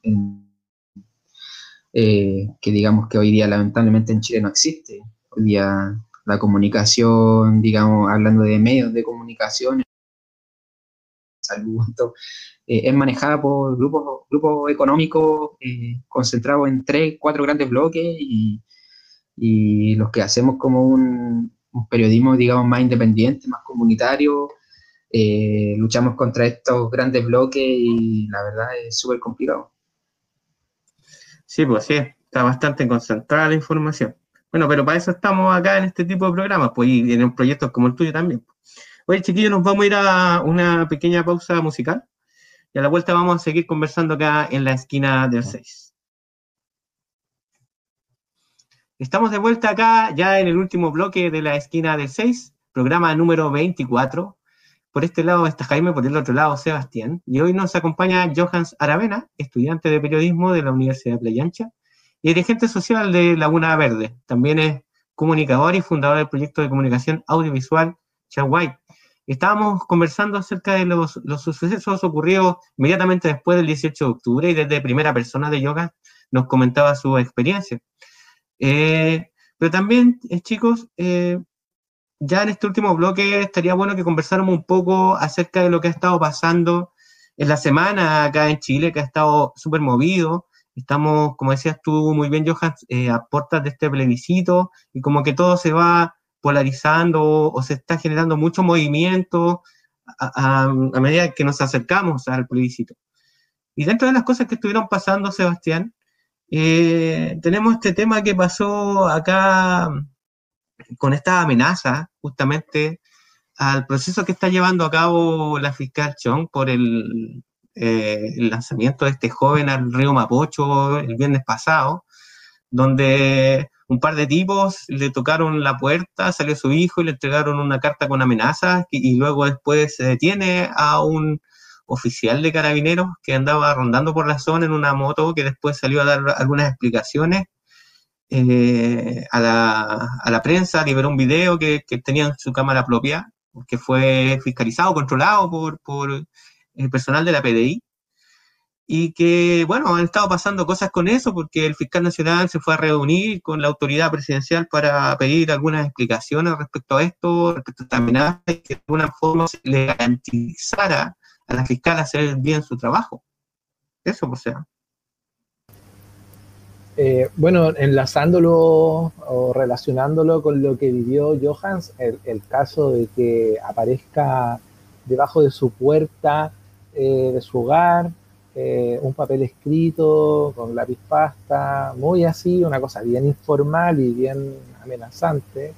eh, que digamos que hoy día lamentablemente en Chile no existe. Hoy día la comunicación, digamos, hablando de medios de comunicación, eh, es manejada por grupos, grupos económicos eh, concentrados en tres, cuatro grandes bloques y, los que hacemos como un, periodismo, digamos, más independiente, más comunitario, eh, luchamos contra estos grandes bloques y la verdad es súper complicado. Sí, pues sí, está bastante concentrada la información. Bueno, pero para eso estamos acá en este tipo de programas, pues y en proyectos como el tuyo también. Oye, chiquillos, nos vamos a ir a una pequeña pausa musical y a la vuelta vamos a seguir conversando acá en la esquina del 6. Estamos de vuelta acá ya en el último bloque de la esquina del 6, programa número 24. Por este lado está Jaime, por el otro lado Sebastián. Y hoy nos acompaña Johans Aravena, estudiante de periodismo de la Universidad de Playa Ancha y dirigente social de Laguna Verde. También es comunicador y fundador del proyecto de comunicación audiovisual White. Estábamos conversando acerca de los, sucesos ocurridos inmediatamente después del 18 de octubre y desde primera persona de yoga nos comentaba su experiencia. Eh, pero también, eh, chicos, eh, ya en este último bloque estaría bueno que conversáramos un poco acerca de lo que ha estado pasando en la semana acá en Chile, que ha estado súper movido. Estamos, como decías tú muy bien, Johan, a puertas de este plebiscito y como que todo se va polarizando o, se está generando mucho movimiento a, medida que nos acercamos al plebiscito. Y dentro de las cosas que estuvieron pasando, Sebastián, eh, tenemos este tema que pasó acá con esta amenaza justamente al proceso que está llevando a cabo la fiscal Chong por el, eh, el lanzamiento de este joven al río Mapocho el viernes pasado, donde un par de tipos le tocaron la puerta, salió su hijo y le entregaron una carta con amenazas y, luego después se detiene a un oficial de carabineros que andaba rondando por la zona en una moto que después salió a dar algunas explicaciones eh, a, la, prensa, liberó un video que, tenía en su cámara propia, que fue fiscalizado, controlado por, por el personal de la PDI y que, bueno, han estado pasando cosas con eso porque el fiscal nacional se fue a reunir con la autoridad presidencial para pedir algunas explicaciones respecto a esto, respecto a esta amenaza, y que de alguna forma le garantizara a la fiscal hacer bien su trabajo. Eso, o sea. Eh, bueno, enlazándolo o relacionándolo con lo que vivió Johans, el, el caso de que aparezca debajo de su puerta, eh, de su hogar, eh, un papel escrito con lápiz pasta, muy así, una cosa bien informal y bien amenazante.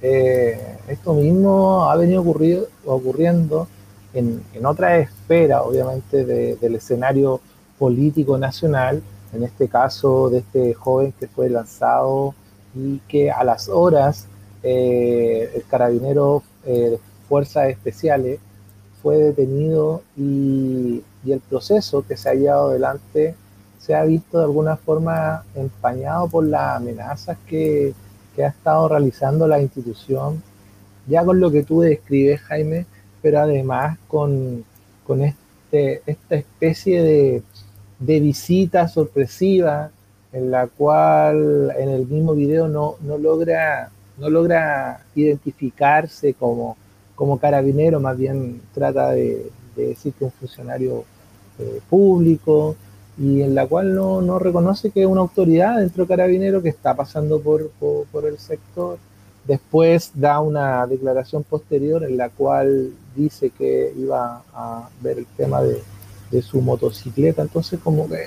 Eh, esto mismo ha venido ocurriendo en, otra esfera, obviamente, del escenario político nacional, en este caso de este joven que fue lanzado y que a las horas eh, el carabinero de fuerzas especiales fue detenido y, el proceso que se ha llevado adelante se ha visto de alguna forma empañado por las amenazas que, ha estado realizando la institución, ya con lo que tú describes, Jaime, pero además con, este, esta especie de, de, visita sorpresiva en la cual en el mismo video no, no, logra, no logra identificarse como como carabinero, más bien trata de, decir que un funcionario eh, público y en la cual no, reconoce que es una autoridad dentro de carabinero que está pasando por, por, el sector. Después da una declaración posterior en la cual dice que iba a ver el tema de, su motocicleta. Entonces como que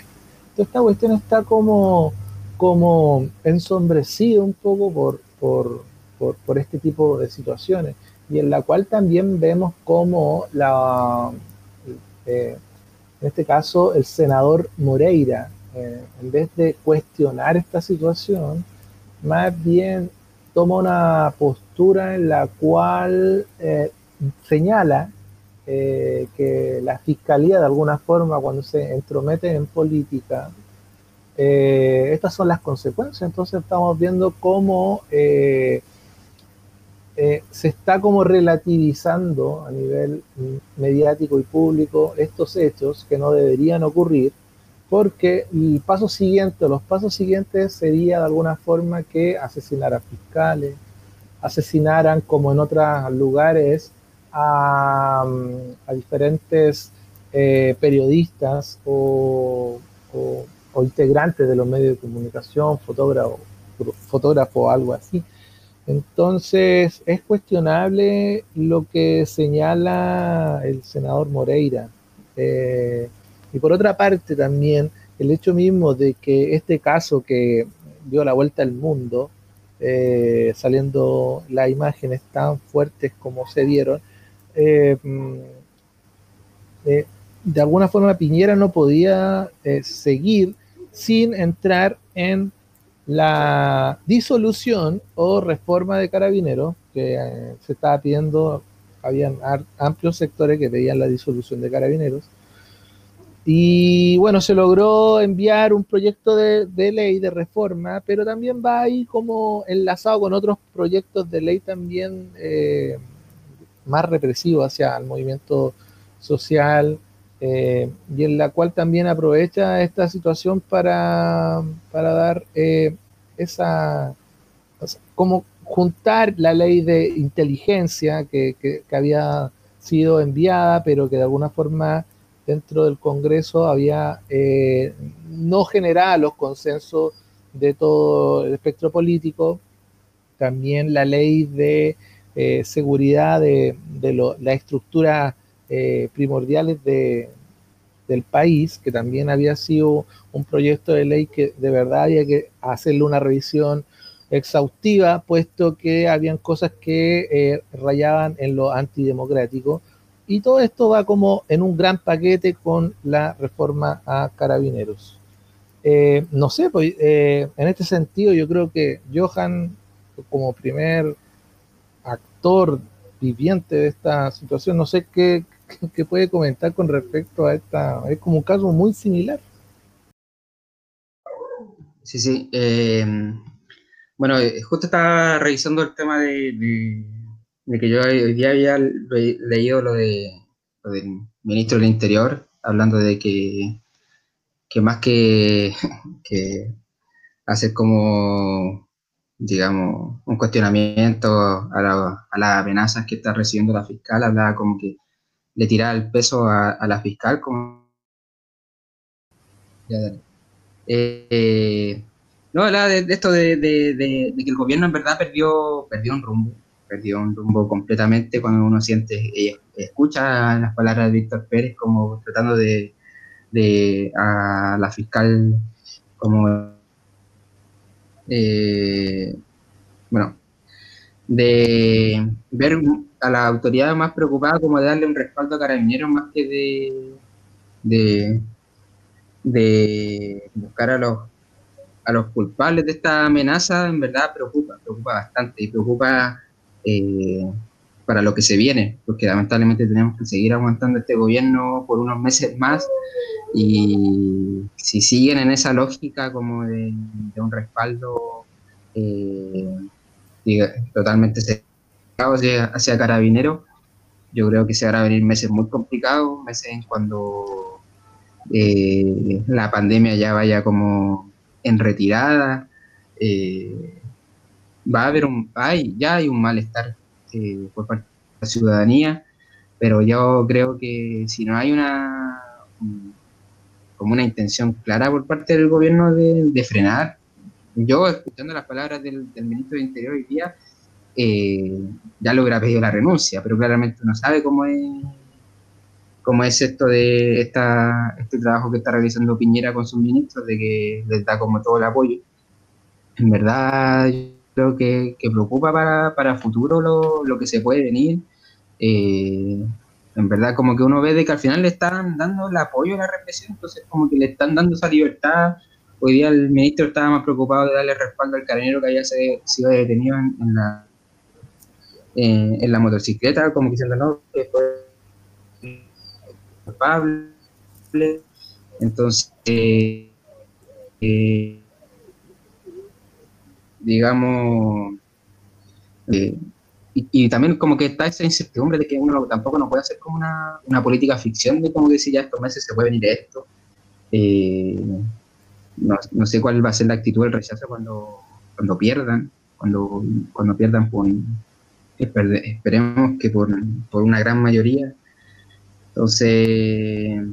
esta cuestión está como, como ensombrecido un poco por, por, por este tipo de situaciones y en la cual también vemos cómo la, eh, en este caso el senador Moreira, eh, en vez de cuestionar esta situación, más bien toma una postura en la cual eh, señala que la fiscalía de alguna forma cuando se entromete en política, estas son las consecuencias. Entonces estamos viendo cómo eh, se está como relativizando a nivel mediático y público estos hechos que no deberían ocurrir, porque el paso siguiente, los pasos siguientes sería de alguna forma que asesinaran fiscales, asesinaran como en otros lugares a, diferentes eh, periodistas o, integrantes de los medios de comunicación, fotógrafo, fotógrafo algo así. Entonces, es cuestionable lo que señala el senador Moreira. Eh, y por otra parte también el hecho mismo de que este caso que dio la vuelta al mundo, eh, saliendo las imágenes tan fuertes como se dieron, eh, mm, de alguna forma Piñera no podía seguir sin entrar en la disolución o reforma de carabineros, que eh, se estaba pidiendo, habían amplios sectores que pedían la disolución de carabineros, y bueno, se logró enviar un proyecto de, ley de reforma, pero también va ahí como enlazado con otros proyectos de ley también eh, más represivos hacia el movimiento social, eh, y en la cual también aprovecha esta situación para, para dar eh, esa, como juntar la ley de inteligencia que, que, había sido enviada, pero que de alguna forma dentro del Congreso había eh, no generado los consensos de todo el espectro político, también la ley de seguridad de, de la estructura eh, primordiales de, del país, que también había sido un proyecto de ley que de verdad había que hacerle una revisión exhaustiva, puesto que habían cosas que eh, rayaban en lo antidemocrático. Y todo esto va como en un gran paquete con la reforma a carabineros. Eh, no sé, pues, en este sentido yo creo que Johan, como primer actor viviente de esta situación, no sé qué, [LAUGHS] qué puede comentar con respecto a esta, es como un caso muy similar. Sí, sí. Eh, bueno, eh, justo estaba revisando el tema de, que yo hoy día había leído lo, de, del ministro del Interior, hablando de que, que más que, [LAUGHS] que hacer como, digamos, un cuestionamiento a, las amenazas que está recibiendo la fiscal, hablaba como que le tiraba el peso a, la fiscal como... Eh, no, hablaba de, esto de, que el gobierno en verdad perdió, perdió un rumbo, perdió un rumbo completamente cuando uno siente, y escucha las palabras de Víctor Pérez como tratando de, a la fiscal como eh, bueno de ver a la autoridad más preocupada como de darle un respaldo a carabineros más que de, de, buscar a los a los culpables de esta amenaza en verdad preocupa, preocupa bastante y preocupa eh, para lo que se viene, porque lamentablemente tenemos que seguir aguantando este gobierno por unos meses más y si siguen en esa lógica como de, un respaldo eh, totalmente hacia, hacia Carabineros, yo creo que se van a venir meses muy complicados, meses en cuando eh, la pandemia ya vaya como en retirada. Eh, va a haber un, hay, ya hay un malestar eh, por parte de la ciudadanía, pero yo creo que si no hay una como una intención clara por parte del gobierno de, frenar, yo escuchando las palabras del, ministro de Interior hoy día, eh, ya lo hubiera pedido la renuncia, pero claramente no sabe cómo es cómo es esto de esta, este trabajo que está realizando Piñera con sus ministros, de que les da como todo el apoyo. En verdad, yo creo que, que preocupa para, para futuro lo, lo, que se puede venir. Eh, en verdad, como que uno ve de que al final le están dando el apoyo a la represión, entonces como que le están dando esa libertad. Hoy día el ministro estaba más preocupado de darle respaldo al carabinero que había sido detenido en, la, en la motocicleta, como diciendo, no, que fue culpable. Entonces, eh, digamos, eh, y, también como que está esa incertidumbre de que uno tampoco no puede hacer como una, una política ficción de como decir ya estos meses se puede venir esto. Eh, no, no, sé cuál va a ser la actitud del rechazo cuando, cuando pierdan, cuando, cuando pierdan por, esperemos que por, por una gran mayoría entonces,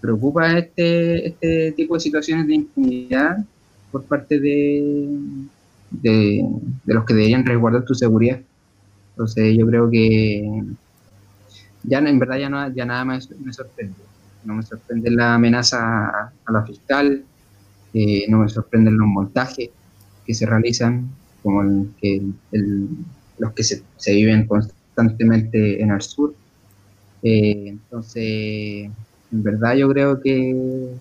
preocupa este, este tipo de situaciones de impunidad por parte de, de, los que deberían resguardar tu seguridad. Entonces, yo creo que ya en verdad ya, no, ya nada más me sorprende. No me sorprende la amenaza a, la fiscal, eh, no me sorprenden los montajes que se realizan, como el, que los que se, se viven constantemente en el sur. Eh, entonces, en verdad yo creo que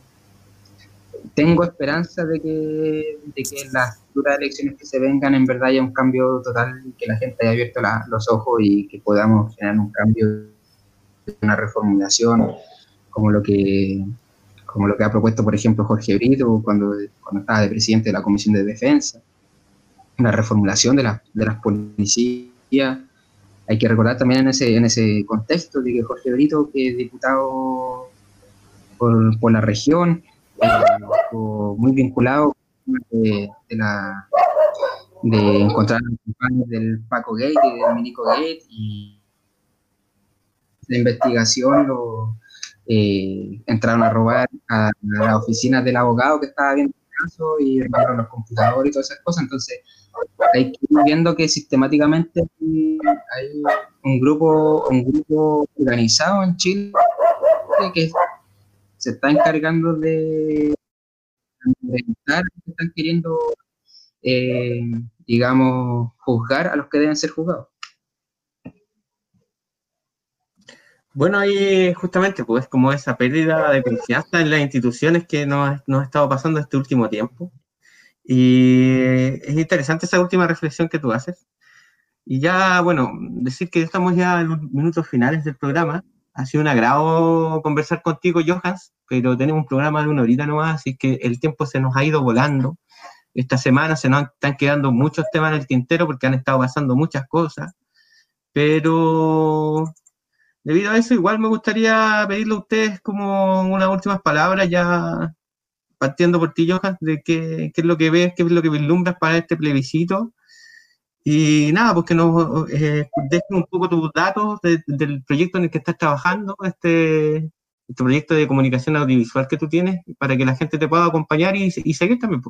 tengo esperanza de que, de que las futuras elecciones que se vengan en verdad haya un cambio total, que la gente haya abierto los ojos y que podamos generar un cambio, una reformulación, como lo que como lo que ha propuesto, por ejemplo, Jorge Brito cuando, cuando estaba de presidente de la Comisión de Defensa, una reformulación de, de las policías, hay que recordar también en ese, en ese contexto de que Jorge Brito, que es diputado por, por la región, eh, muy vinculado de, de, la, de encontrar los del Paco Gate y del Minico Gate y la investigación lo, eh, entraron a robar a, la oficina del abogado que estaba viendo el caso y robaron los computadores y todas esas cosas. Entonces, hay que ir viendo que sistemáticamente hay un grupo, un grupo organizado en Chile que se está encargando de, estar, están queriendo, eh, digamos, juzgar a los que deben ser juzgados. Bueno, ahí justamente, pues como esa pérdida de confianza en las instituciones que nos, nos ha estado pasando este último tiempo. Y es interesante esa última reflexión que tú haces. Y ya, bueno, decir que estamos ya en los minutos finales del programa. Ha sido un agrado conversar contigo, Johans, pero tenemos un programa de una horita nomás, así que el tiempo se nos ha ido volando. Esta semana se nos están quedando muchos temas en el tintero porque han estado pasando muchas cosas. Pero debido a eso, igual me gustaría pedirle a ustedes como unas últimas palabras, ya partiendo por ti, Johan, de qué, es lo que ves, qué es lo que vislumbras para este plebiscito. Y nada, pues que nos eh, dejen un poco tus datos del proyecto en el que estás trabajando, este, este, proyecto de comunicación audiovisual que tú tienes, para que la gente te pueda acompañar y, y seguir también.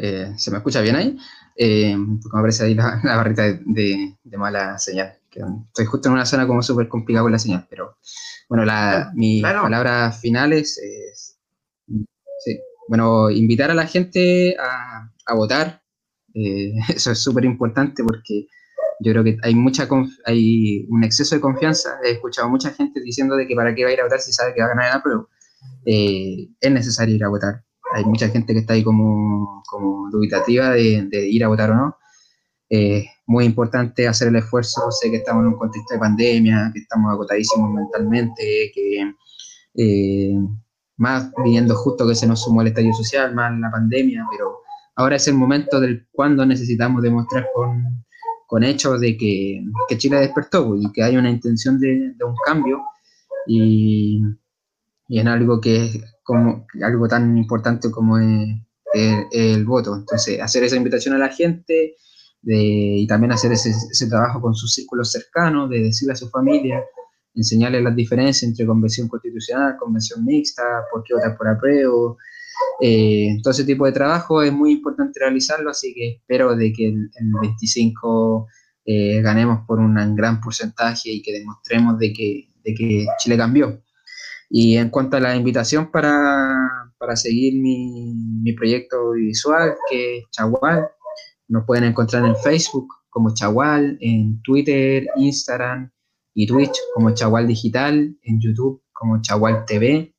Eh, ¿Se me escucha bien ahí? Eh, porque me aparece ahí la, [LAUGHS] la barrita de, de, mala señal. Que estoy justo en una zona como súper complicada con la señal, pero bueno, la, mis claro. palabras finales es, sí, bueno, invitar a la gente a, a votar. Eh, [LAUGHS] eso es súper importante porque yo creo que hay mucha hay un exceso de confianza. He escuchado a mucha gente diciendo de que para qué va a ir a votar si sabe que va a ganar el pero eh, es necesario ir a votar hay mucha gente que está ahí como, como dubitativa de, de, ir a votar o no. Eh, muy importante hacer el esfuerzo, sé que estamos en un contexto de pandemia, que estamos agotadísimos mentalmente, que eh, más viendo justo que se nos sumó el estadio social, más la pandemia, pero ahora es el momento del cuando necesitamos demostrar con, con hechos de que, que, Chile despertó y que hay una intención de, de un cambio y, y en algo que como algo tan importante como el, el, voto. Entonces, hacer esa invitación a la gente de, y también hacer ese, ese, trabajo con sus círculos cercanos, de decirle a su familia, enseñarles las diferencias entre convención constitucional, convención mixta, por qué votar por apruebo. Eh, todo ese tipo de trabajo es muy importante realizarlo, así que espero de que el, el 25 eh, ganemos por un gran porcentaje y que demostremos de que, de que Chile cambió. Y en cuanto a la invitación para, para seguir mi, mi, proyecto visual, que es Chagual, nos pueden encontrar en Facebook como Chagual, en Twitter, Instagram y Twitch como Chagual Digital, en YouTube como Chagual TV.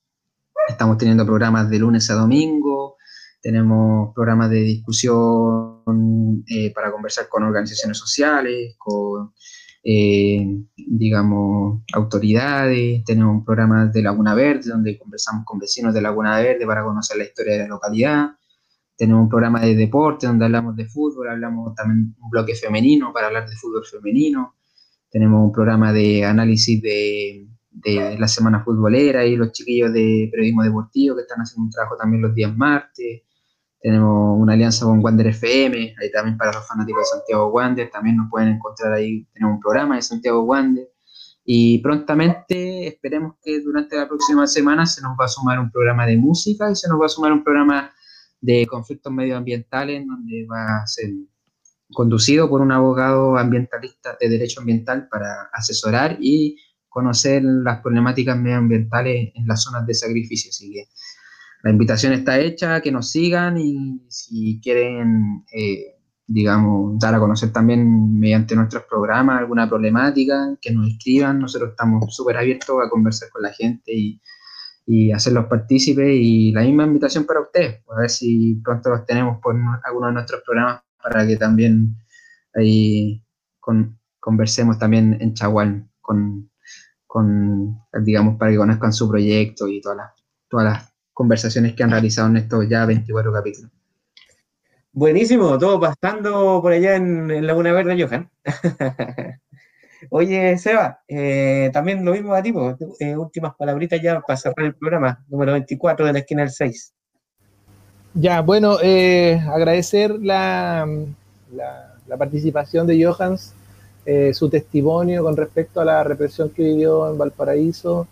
Estamos teniendo programas de lunes a domingo, tenemos programas de discusión eh, para conversar con organizaciones sociales, con eh, digamos, autoridades, tenemos un programa de Laguna Verde donde conversamos con vecinos de Laguna Verde para conocer la historia de la localidad, tenemos un programa de deporte donde hablamos de fútbol, hablamos también un bloque femenino para hablar de fútbol femenino, tenemos un programa de análisis de, de la semana futbolera y los chiquillos de periodismo deportivo que están haciendo un trabajo también los días martes, tenemos una alianza con Wander FM, ahí también para los fanáticos de Santiago Wander, también nos pueden encontrar ahí, tenemos un programa de Santiago Wander. Y prontamente esperemos que durante la próxima semana se nos va a sumar un programa de música y se nos va a sumar un programa de conflictos medioambientales, donde va a ser conducido por un abogado ambientalista de derecho ambiental para asesorar y conocer las problemáticas medioambientales en las zonas de sacrificio. Así que la invitación está hecha, que nos sigan y si quieren, eh, digamos, dar a conocer también mediante nuestros programas alguna problemática, que nos escriban. Nosotros estamos súper abiertos a conversar con la gente y, y, hacerlos partícipes. Y la misma invitación para ustedes, a ver si pronto los tenemos por alguno de nuestros programas para que también ahí con, conversemos también en Chagual con, con, digamos, para que conozcan su proyecto y todas las, todas las conversaciones que han realizado en estos ya 24 capítulos. Buenísimo, todo pasando por allá en, en Laguna Verde, Johan. [LAUGHS] Oye, Seba, eh, también lo mismo a ti, eh, últimas palabritas ya para cerrar el programa, número 24 de la esquina del 6. Ya, bueno, eh, agradecer la, la, la, participación de Johans, eh, su testimonio con respecto a la represión que vivió en Valparaíso.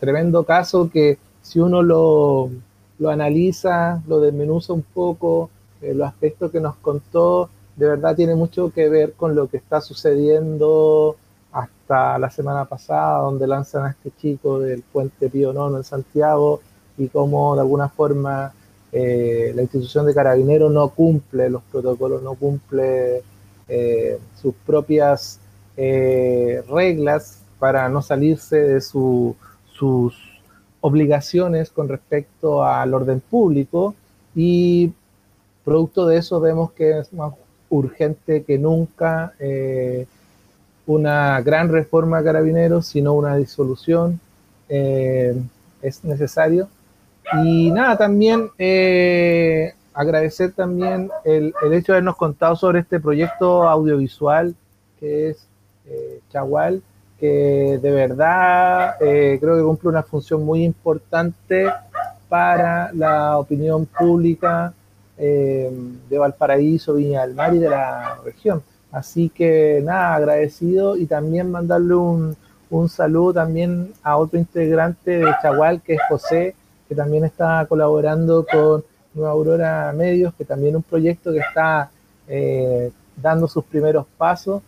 tremendo caso que si uno lo, lo analiza, lo desmenuza un poco, eh, los aspectos que nos contó, de verdad tiene mucho que ver con lo que está sucediendo hasta la semana pasada, donde lanzan a este chico del puente Pío en Santiago y cómo de alguna forma eh, la institución de carabineros no cumple los protocolos, no cumple eh, sus propias eh, reglas para no salirse de sus obligaciones con respecto al orden público y producto de eso vemos que es más urgente que nunca eh, una gran reforma carabineros, sino una disolución eh, es necesario. Y nada, también eh, agradecer también el, el, hecho de habernos contado sobre este proyecto audiovisual que es Chagual, que de verdad creo que cumple una función muy importante para la opinión pública eh, de Valparaíso, Viña del Mar y de la región. Así que nada, agradecido y también mandarle un, un saludo también a otro integrante de Chagual, que es José, que también está colaborando con Nueva Aurora Medios, que también es un proyecto que está eh, dando sus primeros pasos.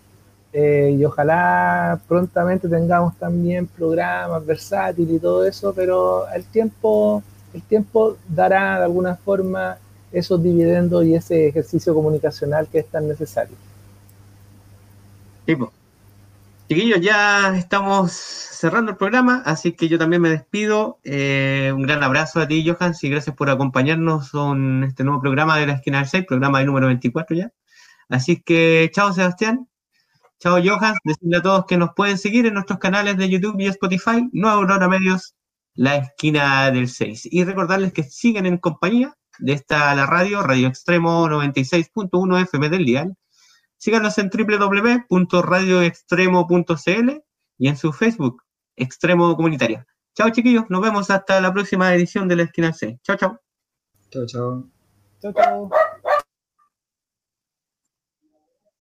Eh, y ojalá prontamente tengamos también programas versátiles y todo eso, pero el tiempo, el tiempo dará de alguna forma esos dividendos y ese ejercicio comunicacional que es tan necesario. Tipo. Chiquillos, ya estamos cerrando el programa, así que yo también me despido. Eh, un gran abrazo a ti, Johan, y gracias por acompañarnos en este nuevo programa de la esquina del 6, programa número 24 ya. Así que chao, Sebastián. Chao, Johan. Decirle a todos que nos pueden seguir en nuestros canales de YouTube y Spotify, Nueva Aurora Medios, la esquina del 6. Y recordarles que sigan en compañía de esta la radio, Radio Extremo 96.1 FM del Dial. Síganos en www.radioextremo.cl y en su Facebook, Extremo Comunitaria. Chao chiquillos, nos vemos hasta la próxima edición de la Esquina C. Chao, chao. Chao, chao. Chao, chao.